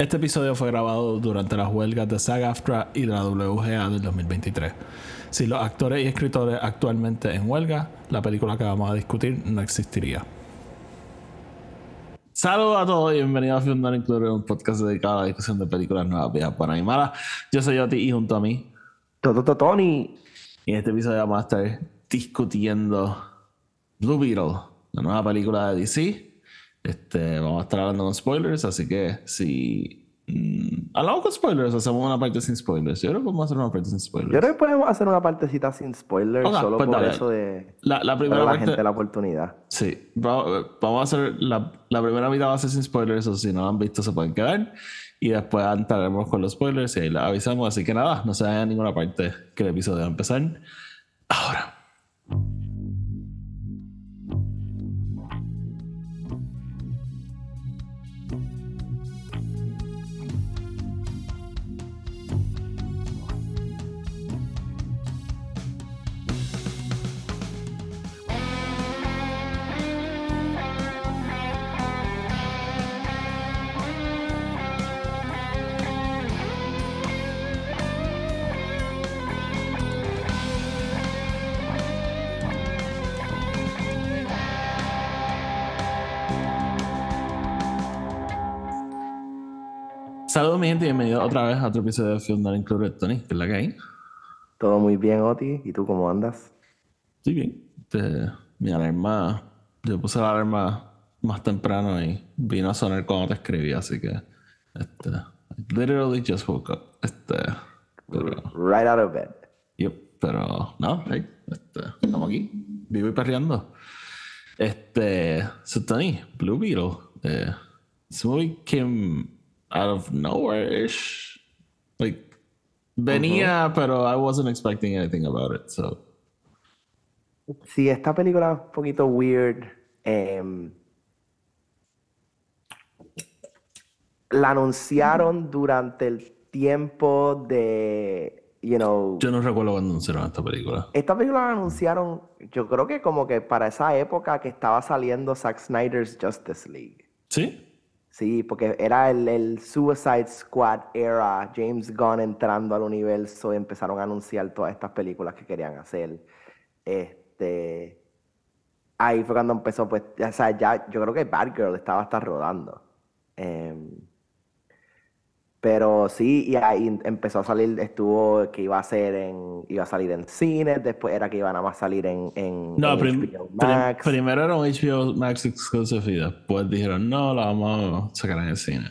Este episodio fue grabado durante las huelgas de SAG-AFTRA y de la WGA del 2023. Si los actores y escritores actualmente en huelga, la película que vamos a discutir no existiría. Saludos a todos y bienvenidos a Film Not Included, un podcast dedicado a la discusión de películas nuevas, viejas, buenas y malas. Yo soy Yoti y junto a mí, Toto Tony. y en este episodio vamos a estar discutiendo Blue Beetle, la nueva película de DC. Este, vamos a estar hablando con spoilers, así que si mm, hablamos con spoilers, hacemos una parte sin spoilers. Yo creo que podemos hacer una parte sin spoilers. Yo creo que podemos hacer una partecita sin spoilers, Ok, solo pues por dale. eso de La, la primera la gente la oportunidad. sí, va- vamos a hacer la, la primera mitad va a ser sin spoilers, o si no lo han visto se pueden quedar. Y después entraremos con los spoilers y ahí les avisamos. Así que nada, no se vayan a ninguna parte que el episodio va a empezar ahora. Otra vez a otro episodio de Film Not Included, Tony, que es la que hay. Todo muy bien, Oti. ¿Y tú cómo andas? Sí, bien. Este, mi alarma, yo puse la alarma más temprano y vino a sonar cuando te escribí, así que, este, literally just woke up. Este, pero, Right out of bed. yep, pero, no, hey, este, estamos aquí, vivo y perreando. Este, so Tony, Blue Beetle, eh, movie came out of nowhere-ish. Like, venía, pero I wasn't expecting anything about it, so. Sí, esta película es un poquito weird. em, la anunciaron durante el tiempo de, you know, Yo no recuerdo cuando anunciaron esta película. Esta película la anunciaron, yo creo que como que para esa época que estaba saliendo Zack Snyder's Justice League. ¿Sí? Sí, porque era el, el Suicide Squad era, James Gunn entrando al universo y empezaron a anunciar todas estas películas que querían hacer. Este, ahí fue cuando empezó, pues, o sea, ya, yo creo que Batgirl estaba hasta rodando. Em, pero sí, y ahí empezó a salir, estuvo que iba a ser en, iba a salir en cines, después era que iba nada más a salir en, en, No, en prim- HBO prim- Max. primero era un HBO Max exclusive y después dijeron, no, la vamos a sacar en el cine.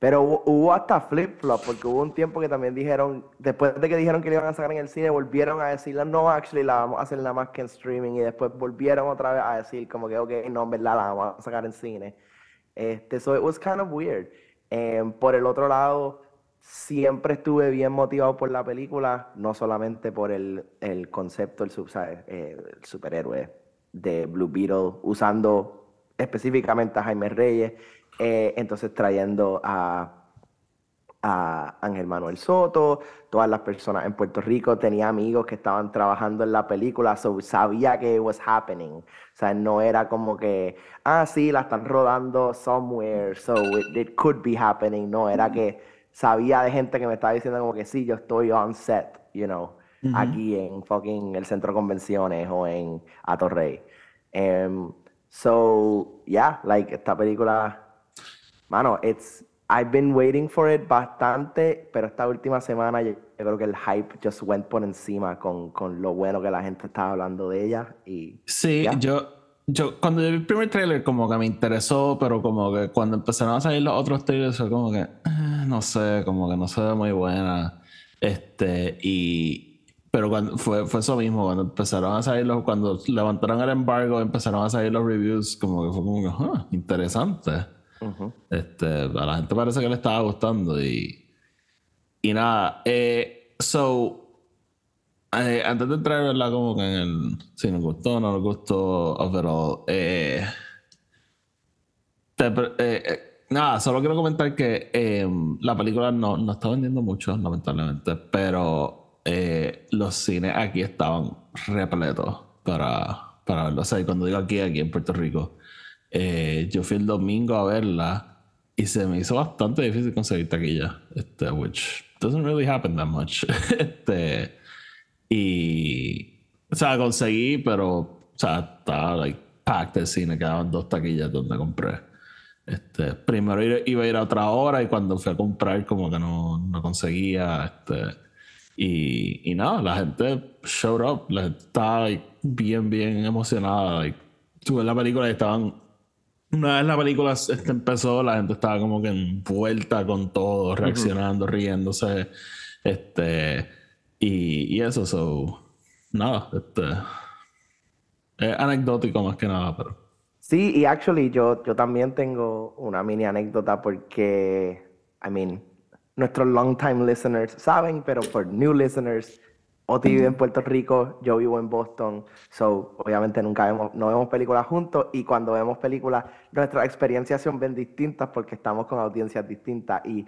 Pero hubo, hubo hasta flip-flop, porque hubo un tiempo que también dijeron, después de que dijeron que la iban a sacar en el cine, volvieron a decirle, no, actually, la vamos a hacer nada más que en streaming, y después volvieron otra vez a decir, como que, ok, no, en verdad, la vamos a sacar en cine. Este, so it was kind of weird. Em, por el otro lado, siempre estuve bien motivado por la película, no solamente por el, el concepto, el, sub- ¿sabes? Eh, superhéroe de Blue Beetle, usando específicamente a Jaime Reyes, eh, entonces trayendo a, a Ángel Manuel Soto, todas las personas en Puerto Rico, tenía amigos que estaban trabajando en la película, so sabía que it was happening. O sea, no era como que, ah, sí, la están rodando somewhere, so it, it could be happening. No, era que sabía de gente que me estaba diciendo como que sí, yo estoy on set, you know, aquí en fucking el centro de convenciones o en Atorrey. Em, so, yeah, like, esta película Mano, it's I've been waiting for it bastante, pero esta última semana yo, creo que el hype just went por encima con, con lo bueno que la gente estaba hablando de ella y Sí, Ya. yo, yo cuando vi el primer trailer como que me interesó, pero como que cuando empezaron a salir los otros trailers fue como que, eh, no sé, como que no se ve muy buena. Este, y... Pero cuando, fue, fue eso mismo, cuando empezaron a salir los, cuando levantaron el embargo, empezaron a salir los reviews, como que fue como que, ah, interesante. Ujú. Este, a la gente parece que le estaba gustando y, y nada. Eh, so, eh, antes de entrar, ¿verdad? Como que en el si nos gustó no nos gustó, overall. Eh, te eh, eh, nada, solo quiero comentar que eh, la película no, no está vendiendo mucho, lamentablemente, pero eh, los cines aquí estaban repletos para, para verlo. O sea, y cuando digo aquí, aquí en Puerto Rico, eh, yo fui el domingo a verla y se me hizo bastante difícil conseguir taquilla, este, which doesn't really happen that much. este, y, o sea, conseguí, pero, o sea, estaba like packed el cine, quedaban dos taquillas donde compré. Este, primero iba a ir a otra hora y cuando fui a comprar como que no, no conseguía, este, y, y nada, la gente showed up, la gente estaba bien, bien emocionada. Like, tuve la película y estaban una vez la película este, empezó, la gente estaba como que envuelta con todo, reaccionando, riéndose. Este. Y, y eso, so. Nada, este. Es anecdótico más que nada, pero. Sí, y actually yo, yo también tengo una mini anécdota porque, I mean, nuestros long time listeners saben, pero por new listeners, Oti vive en Puerto Rico, yo vivo en Boston, so obviamente nunca vemos, no vemos películas juntos. Y cuando vemos películas nuestras experiencias son bien distintas porque estamos con audiencias distintas. Y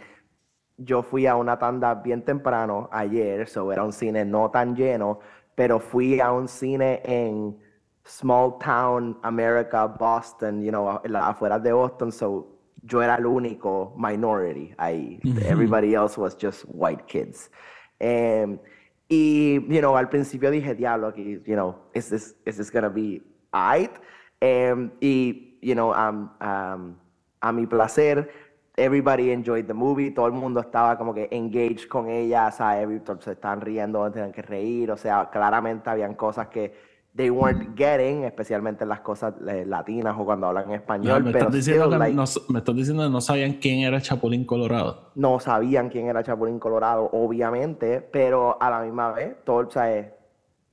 yo fui a una tanda bien temprano ayer, so era un cine no tan lleno, pero fui a un cine en small town America, Boston, you know, afuera de Boston, so yo era el único minority ahí. Everybody else was just white kids. Um, y, you know, al principio dije, diablo, aquí, you know, is this, is this gonna be alright? Um, y, you know, um, um, a mi placer, everybody enjoyed the movie, todo el mundo estaba como que engaged con ella, o sea, se estaban riendo, tenían que reír, o sea, claramente habían cosas que they weren't getting, especialmente las cosas eh, latinas o cuando hablan español. me, pero estás diciendo que no, me estás diciendo que no sabían quién era Chapulín Colorado. No sabían quién era Chapulín Colorado, obviamente, pero a la misma vez, todo, o sea,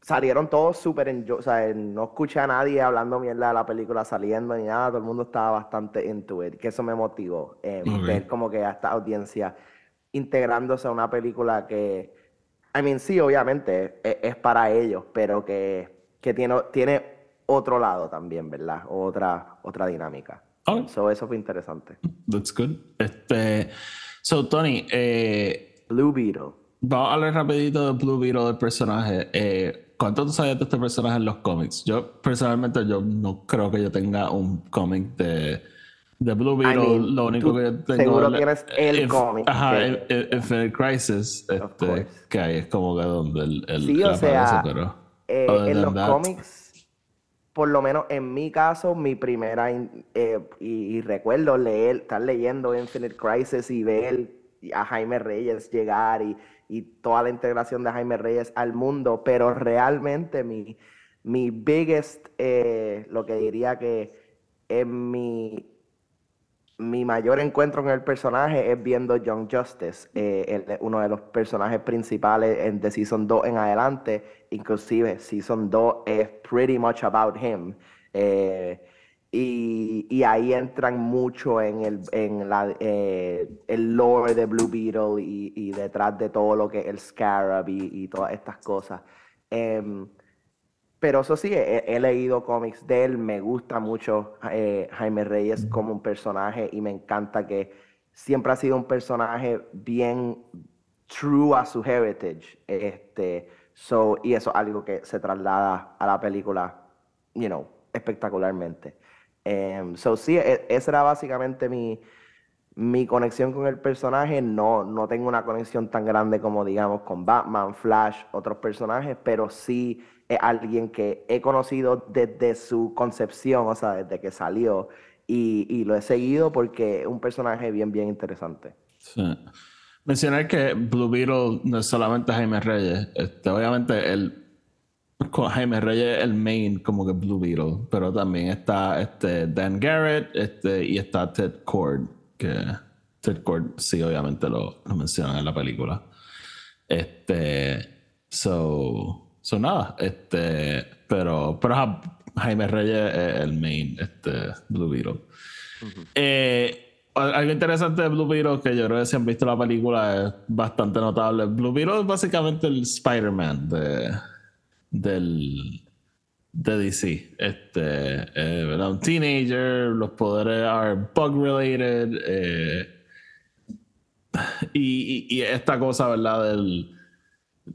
salieron todos súper, o sea, no escuché a nadie hablando mierda de la película saliendo ni nada, todo el mundo estaba bastante into it, que eso me motivó, eh, ver como que a esta audiencia integrándose a una película que, I mean, sí, obviamente es, es para ellos, pero que que tiene, tiene otro lado también, ¿verdad? Otra, otra dinámica. Okay. So, eso fue interesante. That's good. Este, so, Tony, eh, Blue Beetle. Vamos a hablar rapidito de Blue Beetle, del personaje. Eh, ¿Cuánto tú sabías de este personaje en los cómics? Yo, personalmente, yo no creo que yo tenga un cómic de, de Blue Beetle. Lo único que tengo... Seguro tienes el cómic. Ajá, Infinite Crisis, este, que ahí es como que donde el, el sí, o sea, pero... Eh, en los cómics, por lo menos en mi caso, mi primera, eh, y, recuerdo leer, estar leyendo Infinite Crisis y ver a Jaime Reyes llegar y, y, toda la integración de Jaime Reyes al mundo, pero realmente mi, mi biggest, eh, lo que diría que es mi mi mayor encuentro con el personaje es viendo Young Justice, eh, uno de los personajes principales en, de Season 2 en adelante. Inclusive Season 2 es pretty much about him. Eh, y, y, ahí entran mucho en el, en la, eh, el lore de Blue Beetle y, y, detrás de todo lo que es el Scarab y, y todas estas cosas. Em, pero eso sí, he, leído cómics de él, me gusta mucho eh, Jaime Reyes como un personaje y me encanta que siempre ha sido un personaje bien true a su heritage. Este, so, y eso es algo que se traslada a la película, you know, espectacularmente. Um, so sí, e, esa era básicamente mi, mi conexión con el personaje. No, no tengo una conexión tan grande como digamos con Batman, Flash, otros personajes, pero sí alguien que he conocido desde su concepción, o sea, desde que salió, y, lo he seguido porque es un personaje bien, bien interesante. Sí. Mencionar que Blue Beetle no es solamente Jaime Reyes, este, obviamente el, Jaime Reyes es el main como que Blue Beetle, pero también está este, Dan Garrett este, y está Ted Cord, que Ted Cord sí obviamente lo, lo mencionan en la película. Este, so, son nada, este, pero, pero Jaime Reyes es el main, este, Blue Beetle. Eh, algo interesante de Blue Beetle que yo creo que si han visto la película es bastante notable. Blue Beetle es básicamente el Spider-Man de, del, de DC. Este, eh, Un teenager, los poderes are bug related. Eh, y, y, esta cosa, ¿verdad? Del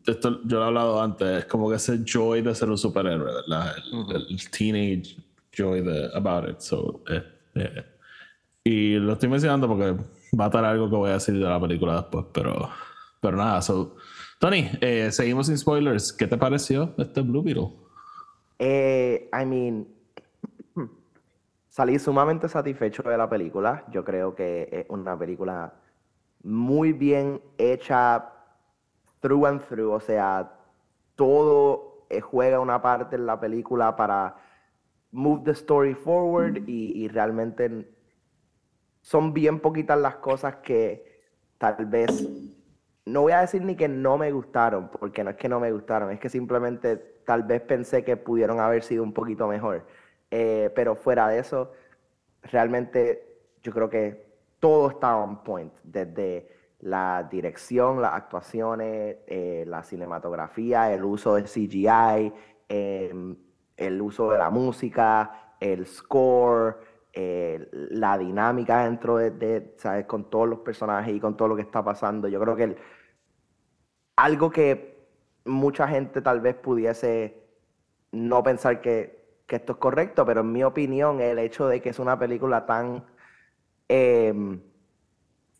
esto yo lo he hablado antes, es como que ese joy de ser un superhéroe, ¿verdad? El, teenage joy de about it. So, eh, eh, y lo estoy mencionando porque va a estar algo que voy a decir de la película después, pero, pero nada, so, Tony, eh, seguimos sin spoilers. ¿Qué te pareció este Blue Beetle? Eh, I mean, salí sumamente satisfecho de la película. Yo creo que es una película muy bien hecha through and through. O sea, todo eh, juega una parte en la película para move the story forward y, y realmente son bien poquitas las cosas que tal vez no voy a decir ni que no me gustaron, porque no es que no me gustaron, es que simplemente tal vez pensé que pudieron haber sido un poquito mejor. Eh, pero fuera de eso, realmente yo creo que todo está on point, desde la dirección, las actuaciones, eh, la cinematografía, el uso de CGI, em, el uso de la música, el score, eh, la dinámica dentro de, ¿sabes? Con todos los personajes y con todo lo que está pasando. Yo creo que algo que mucha gente tal vez pudiese no pensar que, esto es correcto, pero en mi opinión el hecho de que es una película tan eh,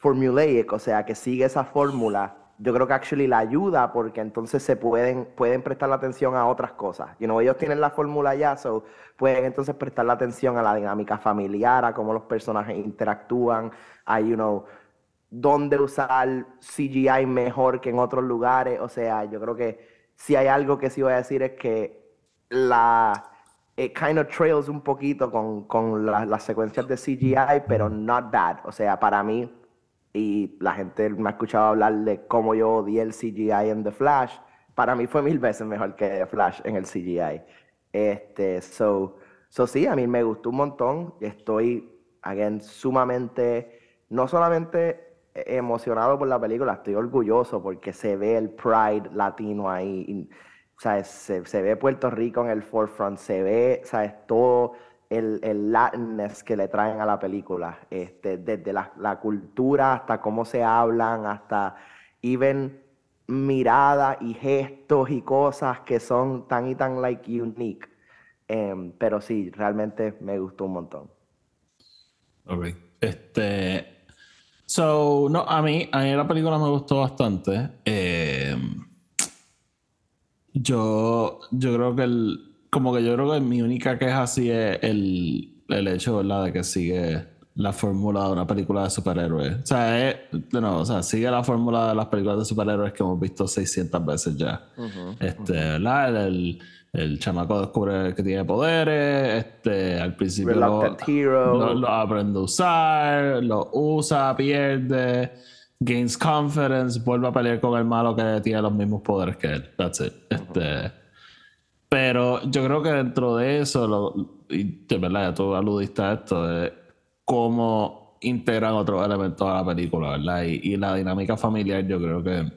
formulaic, o sea, que sigue esa fórmula, yo creo que actually la ayuda porque entonces se pueden, pueden prestar la atención a otras cosas. You know, ellos tienen la fórmula ya, so pueden entonces prestar la atención a la dinámica familiar, a cómo los personajes interactúan, a, you know, dónde usar CGI mejor que en otros lugares. O sea, yo creo que si hay algo que sí voy a decir es que la it kind of trails un poquito con, con las secuencias de CGI, pero not bad. O sea, para mí, y la gente me ha escuchado hablar de cómo yo odié el CGI en The Flash, para mí fue mil veces mejor que The Flash en el CGI. Este, so, so sí, a mí me gustó un montón. Estoy, again, sumamente, no solamente emocionado por la película, estoy orgulloso porque se ve el pride latino ahí. o sea, se, se, ve Puerto Rico en el forefront, se ve, ¿sabes? Todo el, el latness que le traen a la película, este, desde la, la cultura hasta cómo se hablan, hasta even miradas y gestos y cosas que son tan y tan like unique. Um, pero sí, realmente me gustó un montón. Ok. Este, So, no, a mí, a mí la película me gustó bastante. Eh, yo, yo creo que el, como que yo creo que mi única queja sí es el, el hecho, ¿verdad? De que sigue la fórmula de una película de superhéroes. O sea, es, no, o sea, sigue la fórmula de las películas de superhéroes que hemos visto 600 veces ya. este, ¿verdad? el el chamaco descubre que tiene poderes, este, al principio lo, aprende a usar, lo usa, pierde, gains confidence, vuelve a pelear con el malo que tiene los mismos poderes que él. That's it. Este, pero yo creo que dentro de eso, lo, y de verdad, ya tú aludiste a esto, de cómo integran otros elementos a la película, ¿verdad? Y, y la dinámica familiar, yo creo que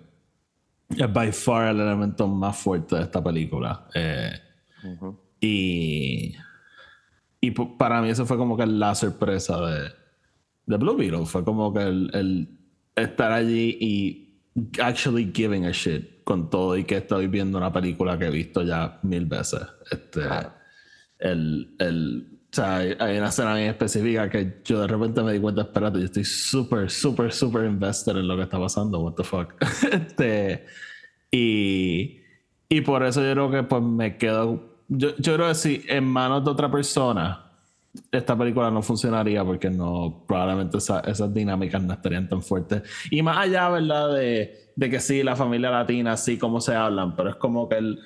es by far el elemento más fuerte de esta película. Eh, y, y para mí eso fue como que la sorpresa de, de Blue Beetle. Fue como que el, estar allí y actually giving a shit con todo y que estoy viendo una película que he visto ya mil veces. Este, el, el, o sea, hay, una escena bien específica que yo de repente me di cuenta, espérate, yo estoy súper, súper, súper invested en lo que está pasando, what the fuck. este, y, y por eso yo creo que pues me quedo, yo, yo creo que si en manos de otra persona, esta película no funcionaría porque no, probablemente esas dinámicas no estarían tan fuertes. Y más allá, ¿verdad? De, de que sí, la familia latina, sí, cómo se hablan, pero es como que el,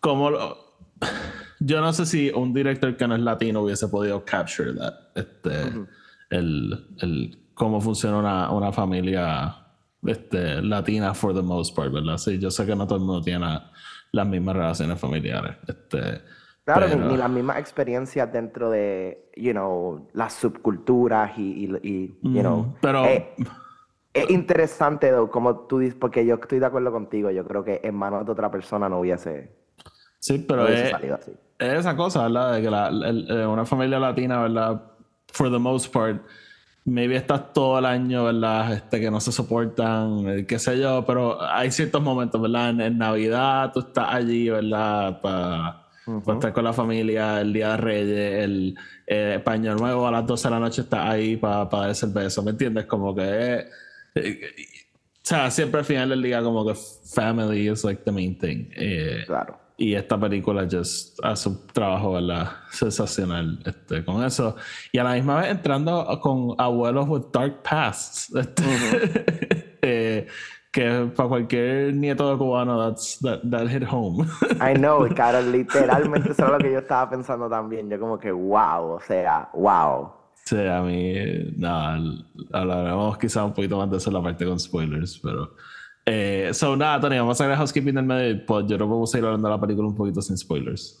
como lo, yo no sé si un director que no es latino hubiese podido capture that, este, el, el, cómo funciona una, una, familia este, latina for the most part, ¿verdad? Sí, yo sé que no todo el mundo tiene las mismas relaciones familiares. Este, claro, ni las mismas experiencias dentro de, you know, las subculturas y, y, you know. Pero... Eh, es interesante, como tú dices, porque yo estoy de acuerdo contigo. Yo creo que en manos de otra persona no hubiese. Sí, pero es, esa cosa, ¿verdad? De que la, eh, una familia latina, ¿verdad? For the most part, maybe estás todo el año, ¿verdad? Este, que no se soportan, eh, qué sé yo, pero hay ciertos momentos, ¿verdad? En, Navidad tú estás allí, ¿verdad? Para A estar con la familia el Día de Reyes, el eh, Paño Nuevo a las 12 de la noche está ahí para dar ese beso, ¿me entiendes? Como que... eh, eh, o sea, siempre al final del día como que family is like the main thing. Eh, Claro. y esta película just hace un trabajo, ¿verdad? Sensacional este, con eso. Y a la misma vez entrando con abuelos with dark pasts. Este, eh, que para cualquier nieto de cubano, that's, that, that hit home. I know, cara, literalmente eso es lo que yo estaba pensando también. Yo como que, wow, o sea, wow. sí, a mí, nada, hablaremos quizá un poquito más de eso en la parte con spoilers, pero... Eh, so, nada, Tony, vamos a hacer el housekeeping del medio y pues yo no puedo seguir hablando de la película un poquito sin spoilers.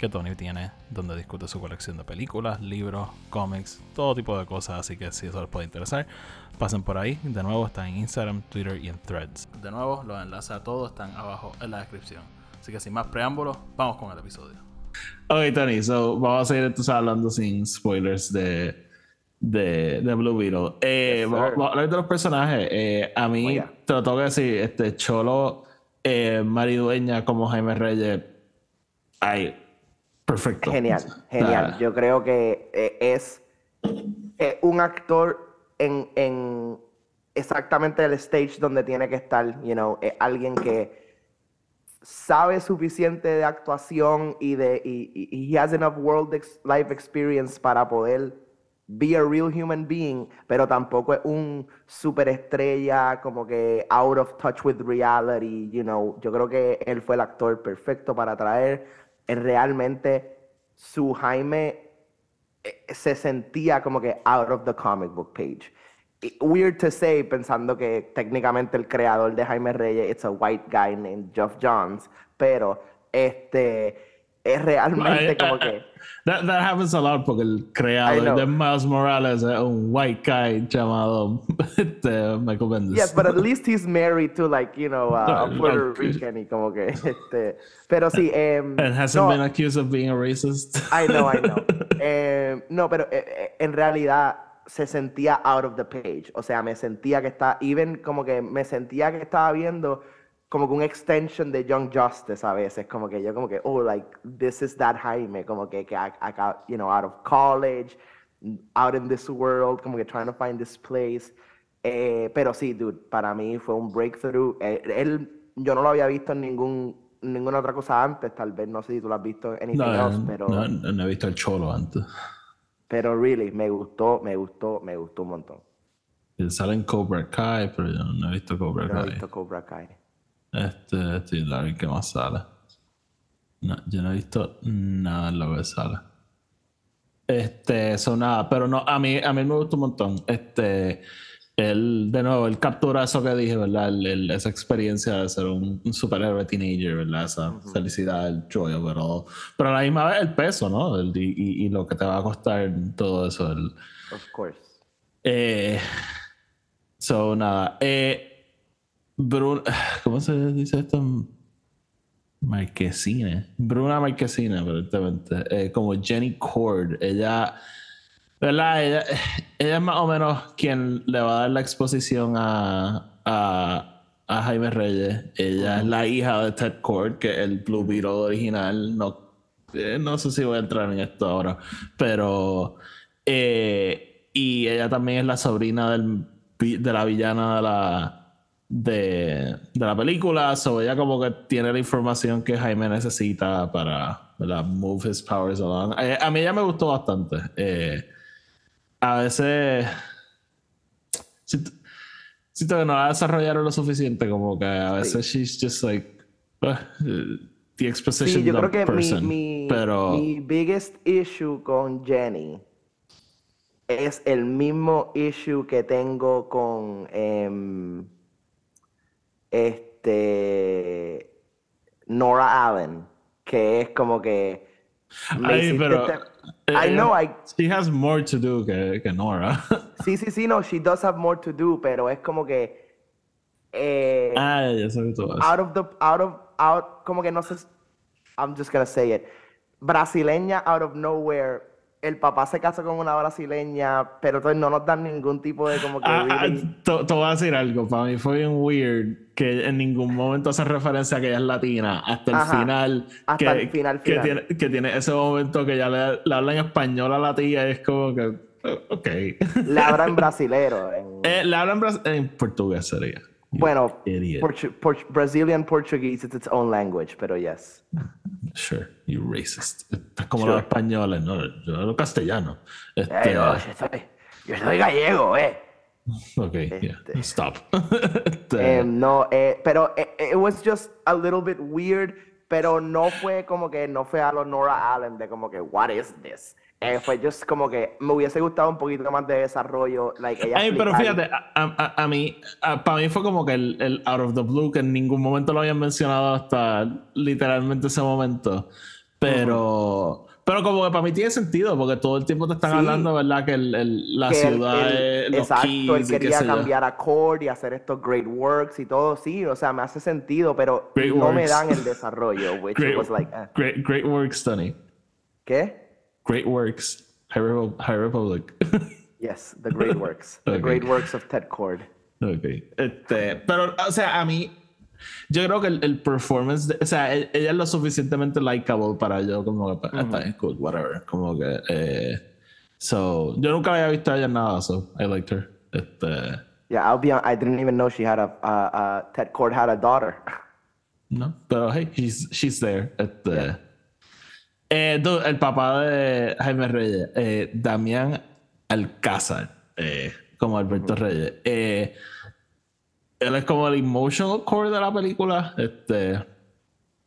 que Tony tiene donde discute su colección de películas, libros, cómics, todo tipo de cosas. Así que si eso les puede interesar, pasen por ahí. De nuevo, está en Instagram, Twitter y en Threads. De nuevo, los enlaces a todos están abajo en la descripción. Así que sin más preámbulos, vamos con el episodio. Ok, Tony, so vamos a seguir entonces hablando sin spoilers de, de, de Blue Beetle. Eh, Yes, vamos, a hablar de los personajes. Eh, a mí, allá. te lo tengo que decir, este Cholo, eh, maridueña como Jaime Reyes, ay, perfecto. Genial, genial. Yo creo que eh, es eh, un actor en, en exactamente el stage donde tiene que estar, you know, eh, alguien que sabe suficiente de actuación y de y, y- he has enough world ex- life experience para poder be a real human being, pero tampoco es un superestrella como que out of touch with reality, you know. Yo creo que él fue el actor perfecto para traer realmente su Jaime eh, se sentía como que out of the comic book page. Weird to say, pensando que técnicamente el creador de Jaime Reyes it's a white guy named Geoff Johns, pero este es realmente como que That, that happens a lot porque el creador de Miles Morales es un white guy llamado este, Michael Bendis. Yes, but at least he's married to like, you know, uh, No, Puerto. Rican y como que este, pero sí, em, And hasn't no, been accused of being a racist. I know, I know. Eh, no, pero eh, eh, en realidad se sentía out of the page. O sea, me sentía que estaba, even como que me sentía que estaba viendo como que un extension de Young Justice a veces. Como que yo como que, oh, like, this is that Jaime. Como que, que I, I got, you know, out of college, out in this world, como que trying to find this place. Eh, pero sí, dude, para mí fue un breakthrough. Eh, él, yo no lo había visto en ningún, ninguna otra cosa antes, tal vez, no sé si tú lo has visto en anything No, else, pero... no, no he visto el cholo antes. Pero really, me gustó, me gustó, me gustó un montón. Sale en Cobra Kai, pero yo no he visto Cobra Yo no he Kai. visto Cobra Kai. Este, estoy a ver qué más sale. No, yo no he visto nada en lo que sale. Este, eso nada, pero no, a mí, a mí me gustó un montón. Este, él, de nuevo, él captura eso que dije, ¿verdad? El- el- esa experiencia de ser un, un superhéroe teenager, ¿verdad? Esa felicidad, el joyo, pero, pero a la misma vez el peso, ¿no? El- y, y- y lo que te va a costar todo eso. El, Of course. eh, so, nada. Eh, Brun- ¿Cómo se dice esto? Marquesina. Bruna Marquesina, aparentemente. Eh, como Jenny Cord. Ella. ¿Verdad? Ella, ella es más o menos quien le va a dar la exposición a, a, a Jaime Reyes. Ella es la hija de Ted Cord, que es el Blue Beetle original. No, eh, no sé si voy a entrar en esto ahora, pero. eh, y ella también es la sobrina del, de la villana de la, de, de la película. So ella como que tiene la información que Jaime necesita para ¿verdad? move his powers along. Eh, a mí ella me gustó bastante. Eh, a veces siento, siento que no la desarrollaron lo suficiente, como que a veces she's just like eh, the exposition Sí, yo creo que person. mi, pero mi biggest issue con Jenny es el mismo issue que tengo con em, este Nora Allen, que es como que Ay, pero eh, I know, I, she has more to do que, que Nora. sí, sí, sí, no, she does have more to do, pero es como que eh, ah, ya vas. out of the out of out como que no sé I'm just gonna say it brasileña out of nowhere el papá se casa con una brasileña pero entonces no nos dan ningún tipo de como que Ah, ah, te, te voy a decir algo, para mí fue bien weird que en ningún momento hace referencia a que ella es latina, hasta el Ajá, final. hasta que, el final, que final. tiene, que tiene ese momento que ya le, le habla en español a la tía y es como que, eh, ok. le habla en brasilero en- Eh, le hablan en portugués sería. Bueno. Portu- Brazilian Portuguese it's its own language pero yes Sure, you racist. Es como Sure. los españoles, ¿no? Yo hablo castellano. Este, Eh, no, yo soy yo soy gallego eh ok, yeah, este. stop. Este, no, eh, pero eh, it was just a little bit weird, pero no fue como que, no fue a lo Nora Allen de como que, what is this? Eh, fue just como que me hubiese gustado un poquito más de desarrollo, like ella Ay, pero fíjate, a, a- a mí, para mí fue como que el, el out of the blue, que en ningún momento lo habían mencionado hasta literalmente ese momento. Pero, pero como que para mí tiene sentido, porque todo el tiempo te están Sí. hablando, ¿verdad? Que el, el- la que ciudad es los exacto, keys él quería yo. cambiar a Cord y hacer estos great works y todo, sí, o sea, me hace sentido, pero Great no me works. dan el desarrollo, which Great, was like, eh, great, great works, Tony. ¿qué? Great works. High, High Republic. Yes, the great works, the great works of Ted Cord. Ok. Este, pero, o sea, a mí, yo creo que el, el performance, de- o sea, ella es lo suficientemente likable para yo, como que, ah, está cool, whatever. Como que, eh, so, yo nunca había visto a ella nada, so I liked her. Este, Yeah, I'll be hon- I didn't even know she had a, uh, uh, Ted Cord had a daughter. no, pero hey, she's, she's there. Este, eh, el papá de Jaime Reyes, eh, Damián Alcázar, eh, como Alberto Reyes. Eh, él es como el emotional core de la película. Este,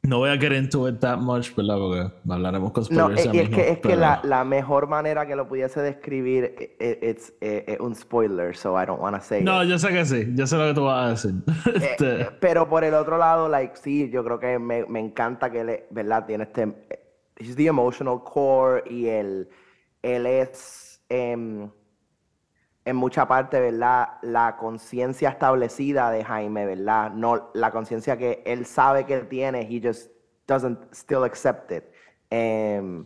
no voy a get into it that much, ¿verdad? Porque hablaremos con No, es mismo, que, es que la, la mejor manera que lo pudiese describir eh, un spoiler, so I don't want to say No, it. yo sé que sí. Yo sé lo que tú vas a decir. Este, pero por el otro lado, like, sí, yo creo que me, me encanta que él, ¿verdad? Tiene este, he's the emotional core y él, él es, em, en mucha parte, ¿verdad? La conciencia establecida de Jaime, ¿verdad? No, la conciencia que él sabe que tiene, he just doesn't still accept it. Em,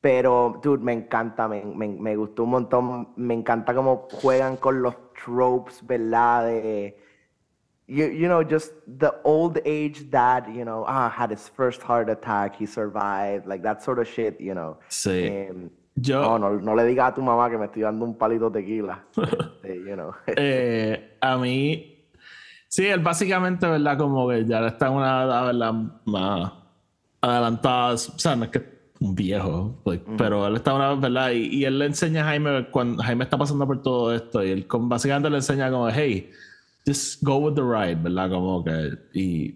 pero, dude, me encanta, me, me, me gustó un montón. Me encanta cómo juegan con los tropes, ¿verdad? De, you, you know, just the old age dad, you know, ah, had his first heart attack, he survived, like that sort of shit, you know. Sí. Em, Yo- no, no, no le digas a tu mamá que me estoy dando un palito de tequila. Este, you know. eh, a mí, sí, él básicamente, ¿verdad? Como que ya está en una edad, ¿verdad? Más adelantada. O sea, no es que un viejo, like, pero él está una ¿verdad? Y, y él le enseña a Jaime, cuando Jaime está pasando por todo esto, y él como- básicamente le enseña como, hey, just go with the ride, ¿verdad? Como que, y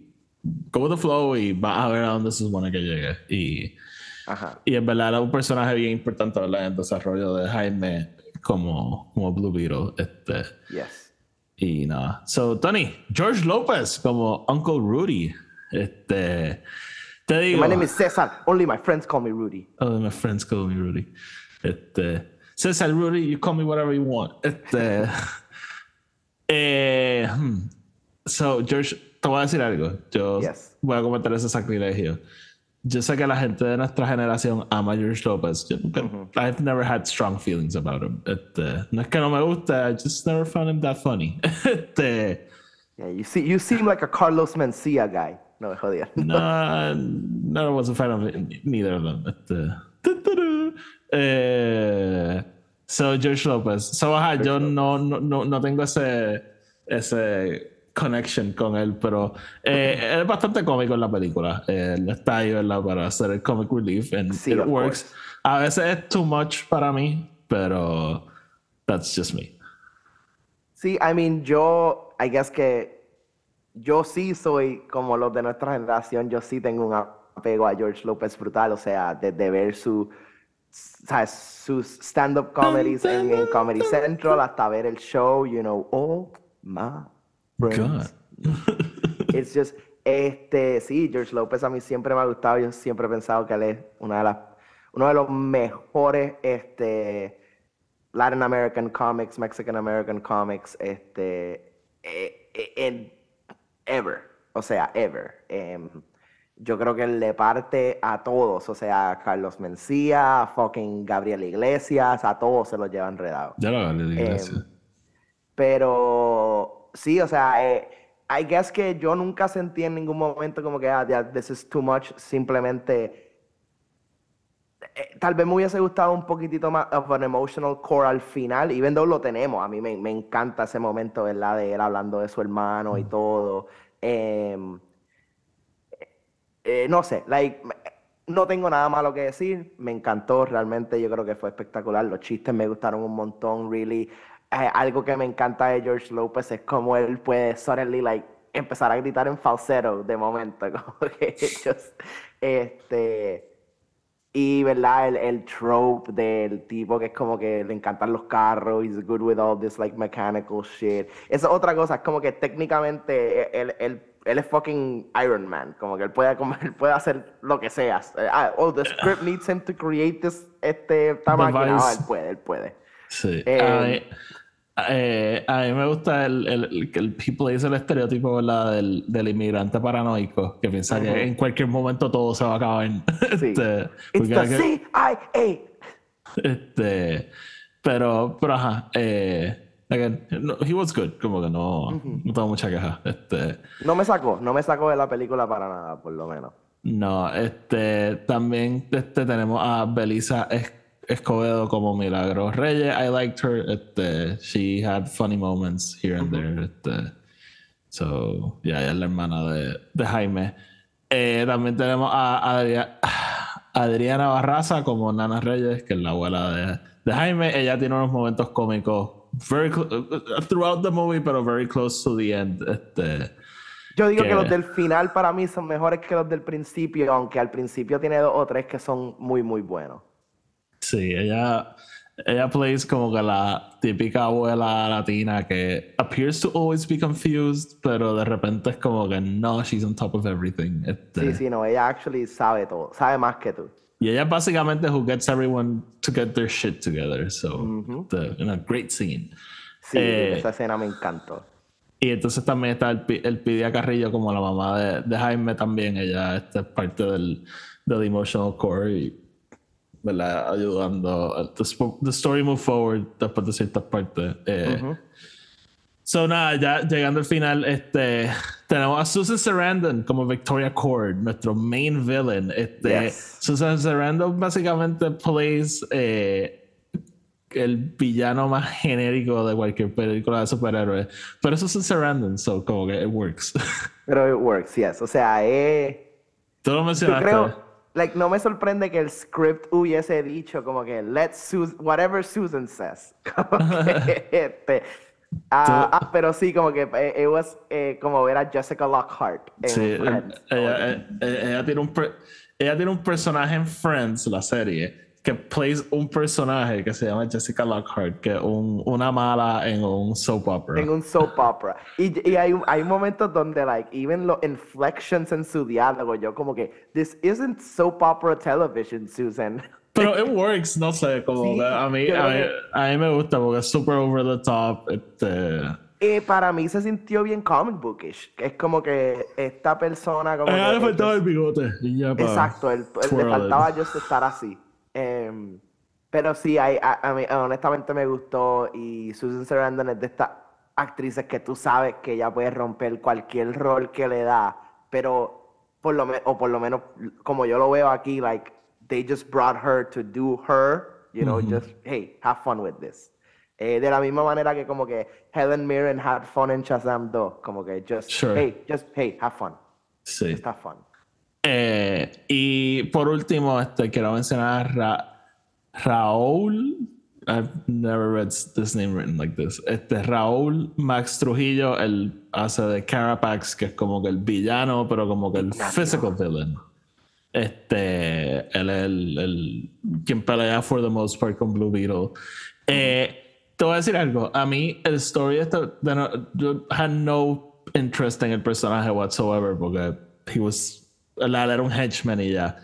go with the flow y vas a ver a dónde se supone que llegue. Y. Ajá. Y en verdad era un personaje bien importante ¿verdad? en el desarrollo de Jaime como, como Blue Beetle. Este, Yes. y nada. So, Tony, George Lopez como Uncle Rudy. Este, te digo. My name is Cesar. Only my friends call me Rudy. Only my friends call me Rudy. Este, Cesar Rudy, you call me whatever you want. Este, eh, hmm. so, George, te voy a decir algo. Yo Yes. voy a cometer ese sacrilegio. Yo sé que la gente de nuestra generación ama a George Lopez. Yo nunca, I've never had strong feelings about him. Este, no es que no me guste, I just never found him that funny. Este, Yeah, you see, you seem like a Carlos Mencia guy. No me jodía. No, no was a fan of it, neither of them. Este. Eh, so George Lopez. So ajá, yo no, no, no, no tengo ese, ese connection con él, pero eh, él es bastante cómico en la película. Él está ahí, ¿verdad? Para hacer el comic relief and Sí, it works. course. A veces es too much para mí, pero that's just me. Sí, I mean, yo, I guess que yo sí soy como los de nuestra generación, yo sí tengo un, apego a George Lopez brutal, o sea, desde ver su, ¿sabes? sus stand-up comedies en, en Comedy Central hasta ver el show, you know, oh my friends. It's just, este, sí, George Lopez a mí siempre me ha gustado, yo siempre he pensado que él es una de las, uno de los mejores, este, Latin American comics, Mexican American comics, este, eh, eh, en ever, o sea, ever. Em, yo creo que él le parte a todos, o sea, a Carlos Mencía, a fucking Gabriel Iglesias, a todos se los lleva enredado. Ya lo Gabriel Iglesias. Em, pero sí, o sea, eh, I guess que yo nunca sentí en ningún momento como que, ah, yeah, this is too much, simplemente eh, tal vez me hubiese gustado un poquitito más of an emotional core al final, even though lo tenemos. A mí me, me encanta ese momento, ¿verdad? De él hablando de su hermano y todo. Em, eh, no sé, like, no tengo nada malo que decir. Me encantó, realmente yo creo que fue espectacular. Los chistes me gustaron un montón, really. Eh, algo que me encanta de George Lopez es como él puede suddenly, like, empezar a gritar en falsetto de momento. Como que just, este y, ¿verdad? El, el trope del tipo que es como que le encantan los carros, he's good with all this, like, mechanical shit. Es otra cosa, es como que técnicamente e, él, él, él es fucking Iron Man, como que él puede, como, él puede hacer lo que sea. Ah, oh, the script needs him to create this, este, esta máquina. Ah, él puede, él puede. Sí. Eh, Eh, a mí me gusta el, el, el people dice el estereotipo ¿verdad? Del, del inmigrante paranoico que piensa que en cualquier momento todo se va a acabar. Sí. este, It's the CIA. este, pero, pero ajá, eh, again, no, he was good, como que no, no tengo mucha queja. Este, No me sacó, no me sacó de la película para nada, por lo menos. no, este, también este, tenemos a Belisa Es- Escobedo como Milagros Reyes. I liked her. Este, she had funny moments here and there. Este, so, yeah, ella es la hermana de, de Jaime. Eh, también tenemos a Adria- Adriana Barraza como Nana Reyes, que es la abuela de, de Jaime. Ella tiene unos momentos cómicos very cl- throughout the movie, pero very close to the end. Este, Yo digo que que- los del final para mí son mejores que los del principio, aunque al principio tiene dos o tres que son muy, muy buenos. Sí, ella, ella plays como que la típica abuela latina que appears to always be confused, pero de repente es como que no, she's on top of everything. Este, Sí, sí, no, ella actually sabe todo, sabe más que tú. Y ella básicamente who gets everyone to get their shit together. So, este, in a great scene. Sí, Eh, esa escena me encantó. Y entonces también está el, el Pidia Carrillo como la mamá de, de Jaime también. Ella esta es parte del, del emotional core y ¿verdad? ayudando the, the story move forward después de ciertas partes. Eh, So nada, ya llegando al final, este, tenemos a Susan Sarandon como Victoria Cord, nuestro main villain. Este, Yes. Susan Sarandon básicamente plays eh, el villano más genérico de cualquier película de superhéroes. Pero Susan Sarandon, so como que it works. Pero it works, yes. O sea, eh, Tú lo yo creo, like, no me sorprende que el script hubiese dicho como que, let Susan, whatever Susan says. Como que, este, ah, ah, pero sí, como que eh, it was eh, como ver a Jessica Lockhart en Sí, Friends. ella, ella- ella tiene un ella tiene un personaje en Friends, la serie, que plays un personaje que se llama Jessica Lockhart, que es un- una mala en un soap opera. en un soap opera. Y, y hay, hay momentos donde, like, even los inflections en su diálogo, yo como que, this isn't soap opera television, Susan. Pero it works, no sé, como Sí, a mí, yo a, mí, a mí me gusta porque es super over the top. Este, Eh, para mí se sintió bien comic bookish. que Es como que esta persona como que le faltaba el just- bigote. y ya, Exacto, él, él le faltaba just estar así. Em, pero sí, hay- a, a mí honestamente me gustó y Susan Sarandon es de estas actrices que tú sabes que ella puede romper cualquier rol que le da, pero por lo menos, o por lo menos como yo lo veo aquí, like, they just brought her to do her, you know, just, hey, have fun with this. Eh, de la misma manera que como que Helen Mirren had fun en Shazam 2, como que just, Sure. hey, just, hey, have fun, Sí. just have fun. Eh, y por último, este, quiero mencionar a Ra- Raúl. I've never read this name written like this. Este Raúl Max Trujillo, él hace de Carapax, que es como que el villano, pero como que el physical villain. Este, él es el, el quien pelea for the most part con Blue Beetle. Eh, te voy a decir algo. A mí, el story de no, yo had no interest en el personaje whatsoever porque he was, él era un henchman y ya.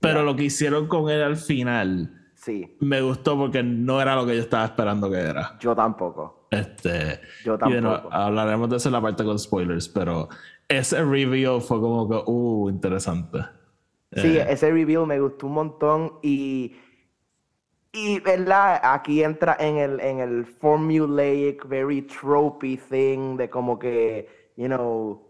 Pero lo que hicieron con él al final Sí, me gustó porque no era lo que yo estaba esperando que era. yo tampoco. Este, Yo y de nuevo, tampoco. hablaremos de eso en la parte con spoilers, pero ese reveal fue como que, uh, interesante. Sí, Eh, ese reveal me gustó un montón y, y ¿verdad? Aquí entra en el, en el formulaic, very tropey thing de como que, you know,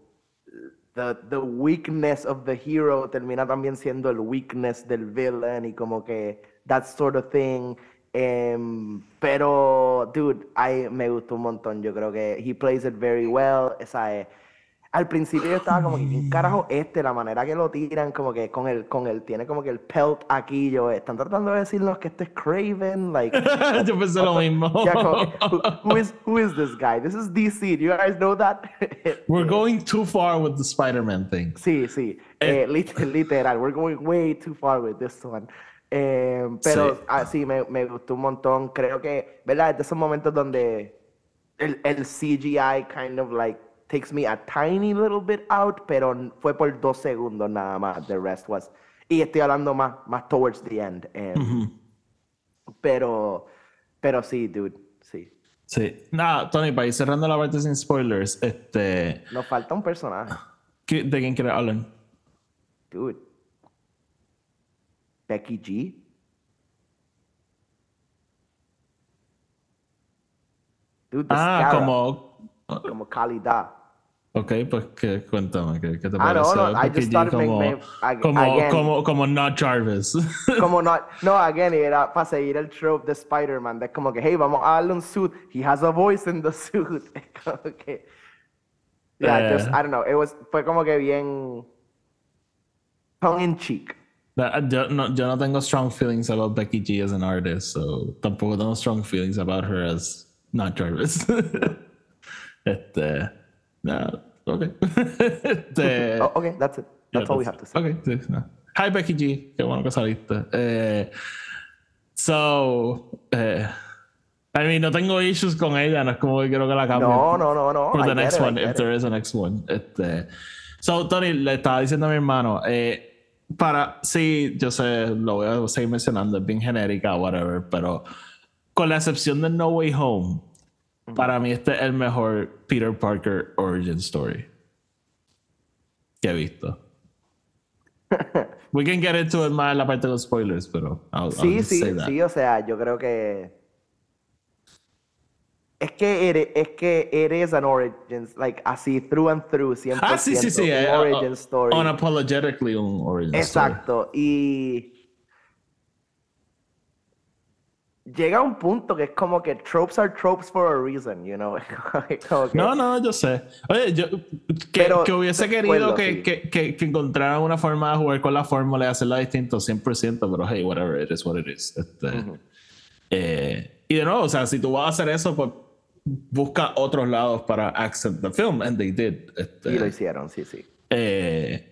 the, the weakness of the hero termina también siendo el weakness del villain y como que that sort of thing. Em, pero, dude, I, me gustó un montón. Yo creo que he plays it very well. Esa es- al principio yo estaba como que, ¿quién carajo este? La manera que lo tiran, como que con el, con el, tiene como que el pelt aquí, yo, están tratando de decirnos que este es Craven, like, yo pensé lo mismo. como who, who is, who is this guy? This is DC, do you guys know that? We're going too far with the Spider-Man thing. Sí, sí, eh, lit- literal, we're going way too far with this one. Eh, pero Sí. ah, sí, me, me gustó un montón. Creo que, ¿verdad? Es de esos momentos donde el, el CGI kind of like takes me a tiny little bit out, pero fue por dos segundos nada más. The rest was. Y estoy hablando más, más towards the end. eh, Pero, pero sí, dude, sí. Sí. Nada, Tony, para ir cerrando la parte sin spoilers, este, Nos falta un personaje, ¿qué- ¿de quién quieres hablar? dude. Becky G. Dude, Ah, como... como calidad. Ok, pues que, cuéntame, ¿qué, qué te Ah, no, parece? no, I just it como, make- ag- como, again. como, como not Jarvis. Como no, no, again, era para seguir el trope de Spider-Man, de como que, hey, vamos a darle un suit. He has a voice in the suit. Como que, yeah, Eh. just, I don't know, it was, fue como que bien tongue in cheek. Yo, no, yo no tengo strong feelings about Becky G as an artist, so tampoco tengo strong feelings about her as not Jarvis. este, no, ok. este, Oh, okay, that's it. That's all we have to say. Ok, sí, no. Hi Becky G, qué bueno que saliste. Eh, so, eh, I mean, no tengo issues con ella, no es como que quiero que la cambie. No, no, no, no. For the next it, one, if it. there is a next one. Este, so, Tony, le estaba diciendo a mi hermano, eh, para, sí, yo sé, lo voy a seguir mencionando, es bien genérica, whatever, pero con la excepción de No Way Home, para mí este es el mejor Peter Parker origin story que he visto. We can get into it más en la parte de los spoilers, pero I'll, Sí, sí, sí, o sea, yo creo que es que it, es que is an origin, like así through and through, 100%, Ah, sí, sí, sí. un eh, origin uh, story. Unapologetically un origin story. Exacto, y llega un punto que es como que tropes are tropes for a reason, you know, Como que- No, no, yo sé. Oye, yo que, Pero que hubiese querido acuerdo, que, sí. que, que, encontraran una forma de jugar con la fórmula y hacerla distinto 100%, pero hey, whatever, it is what it is. Este, eh, y de nuevo, o sea, si tú vas a hacer eso, pues busca otros lados para accent the film, and they did. Este, y lo hicieron, sí, sí. eh,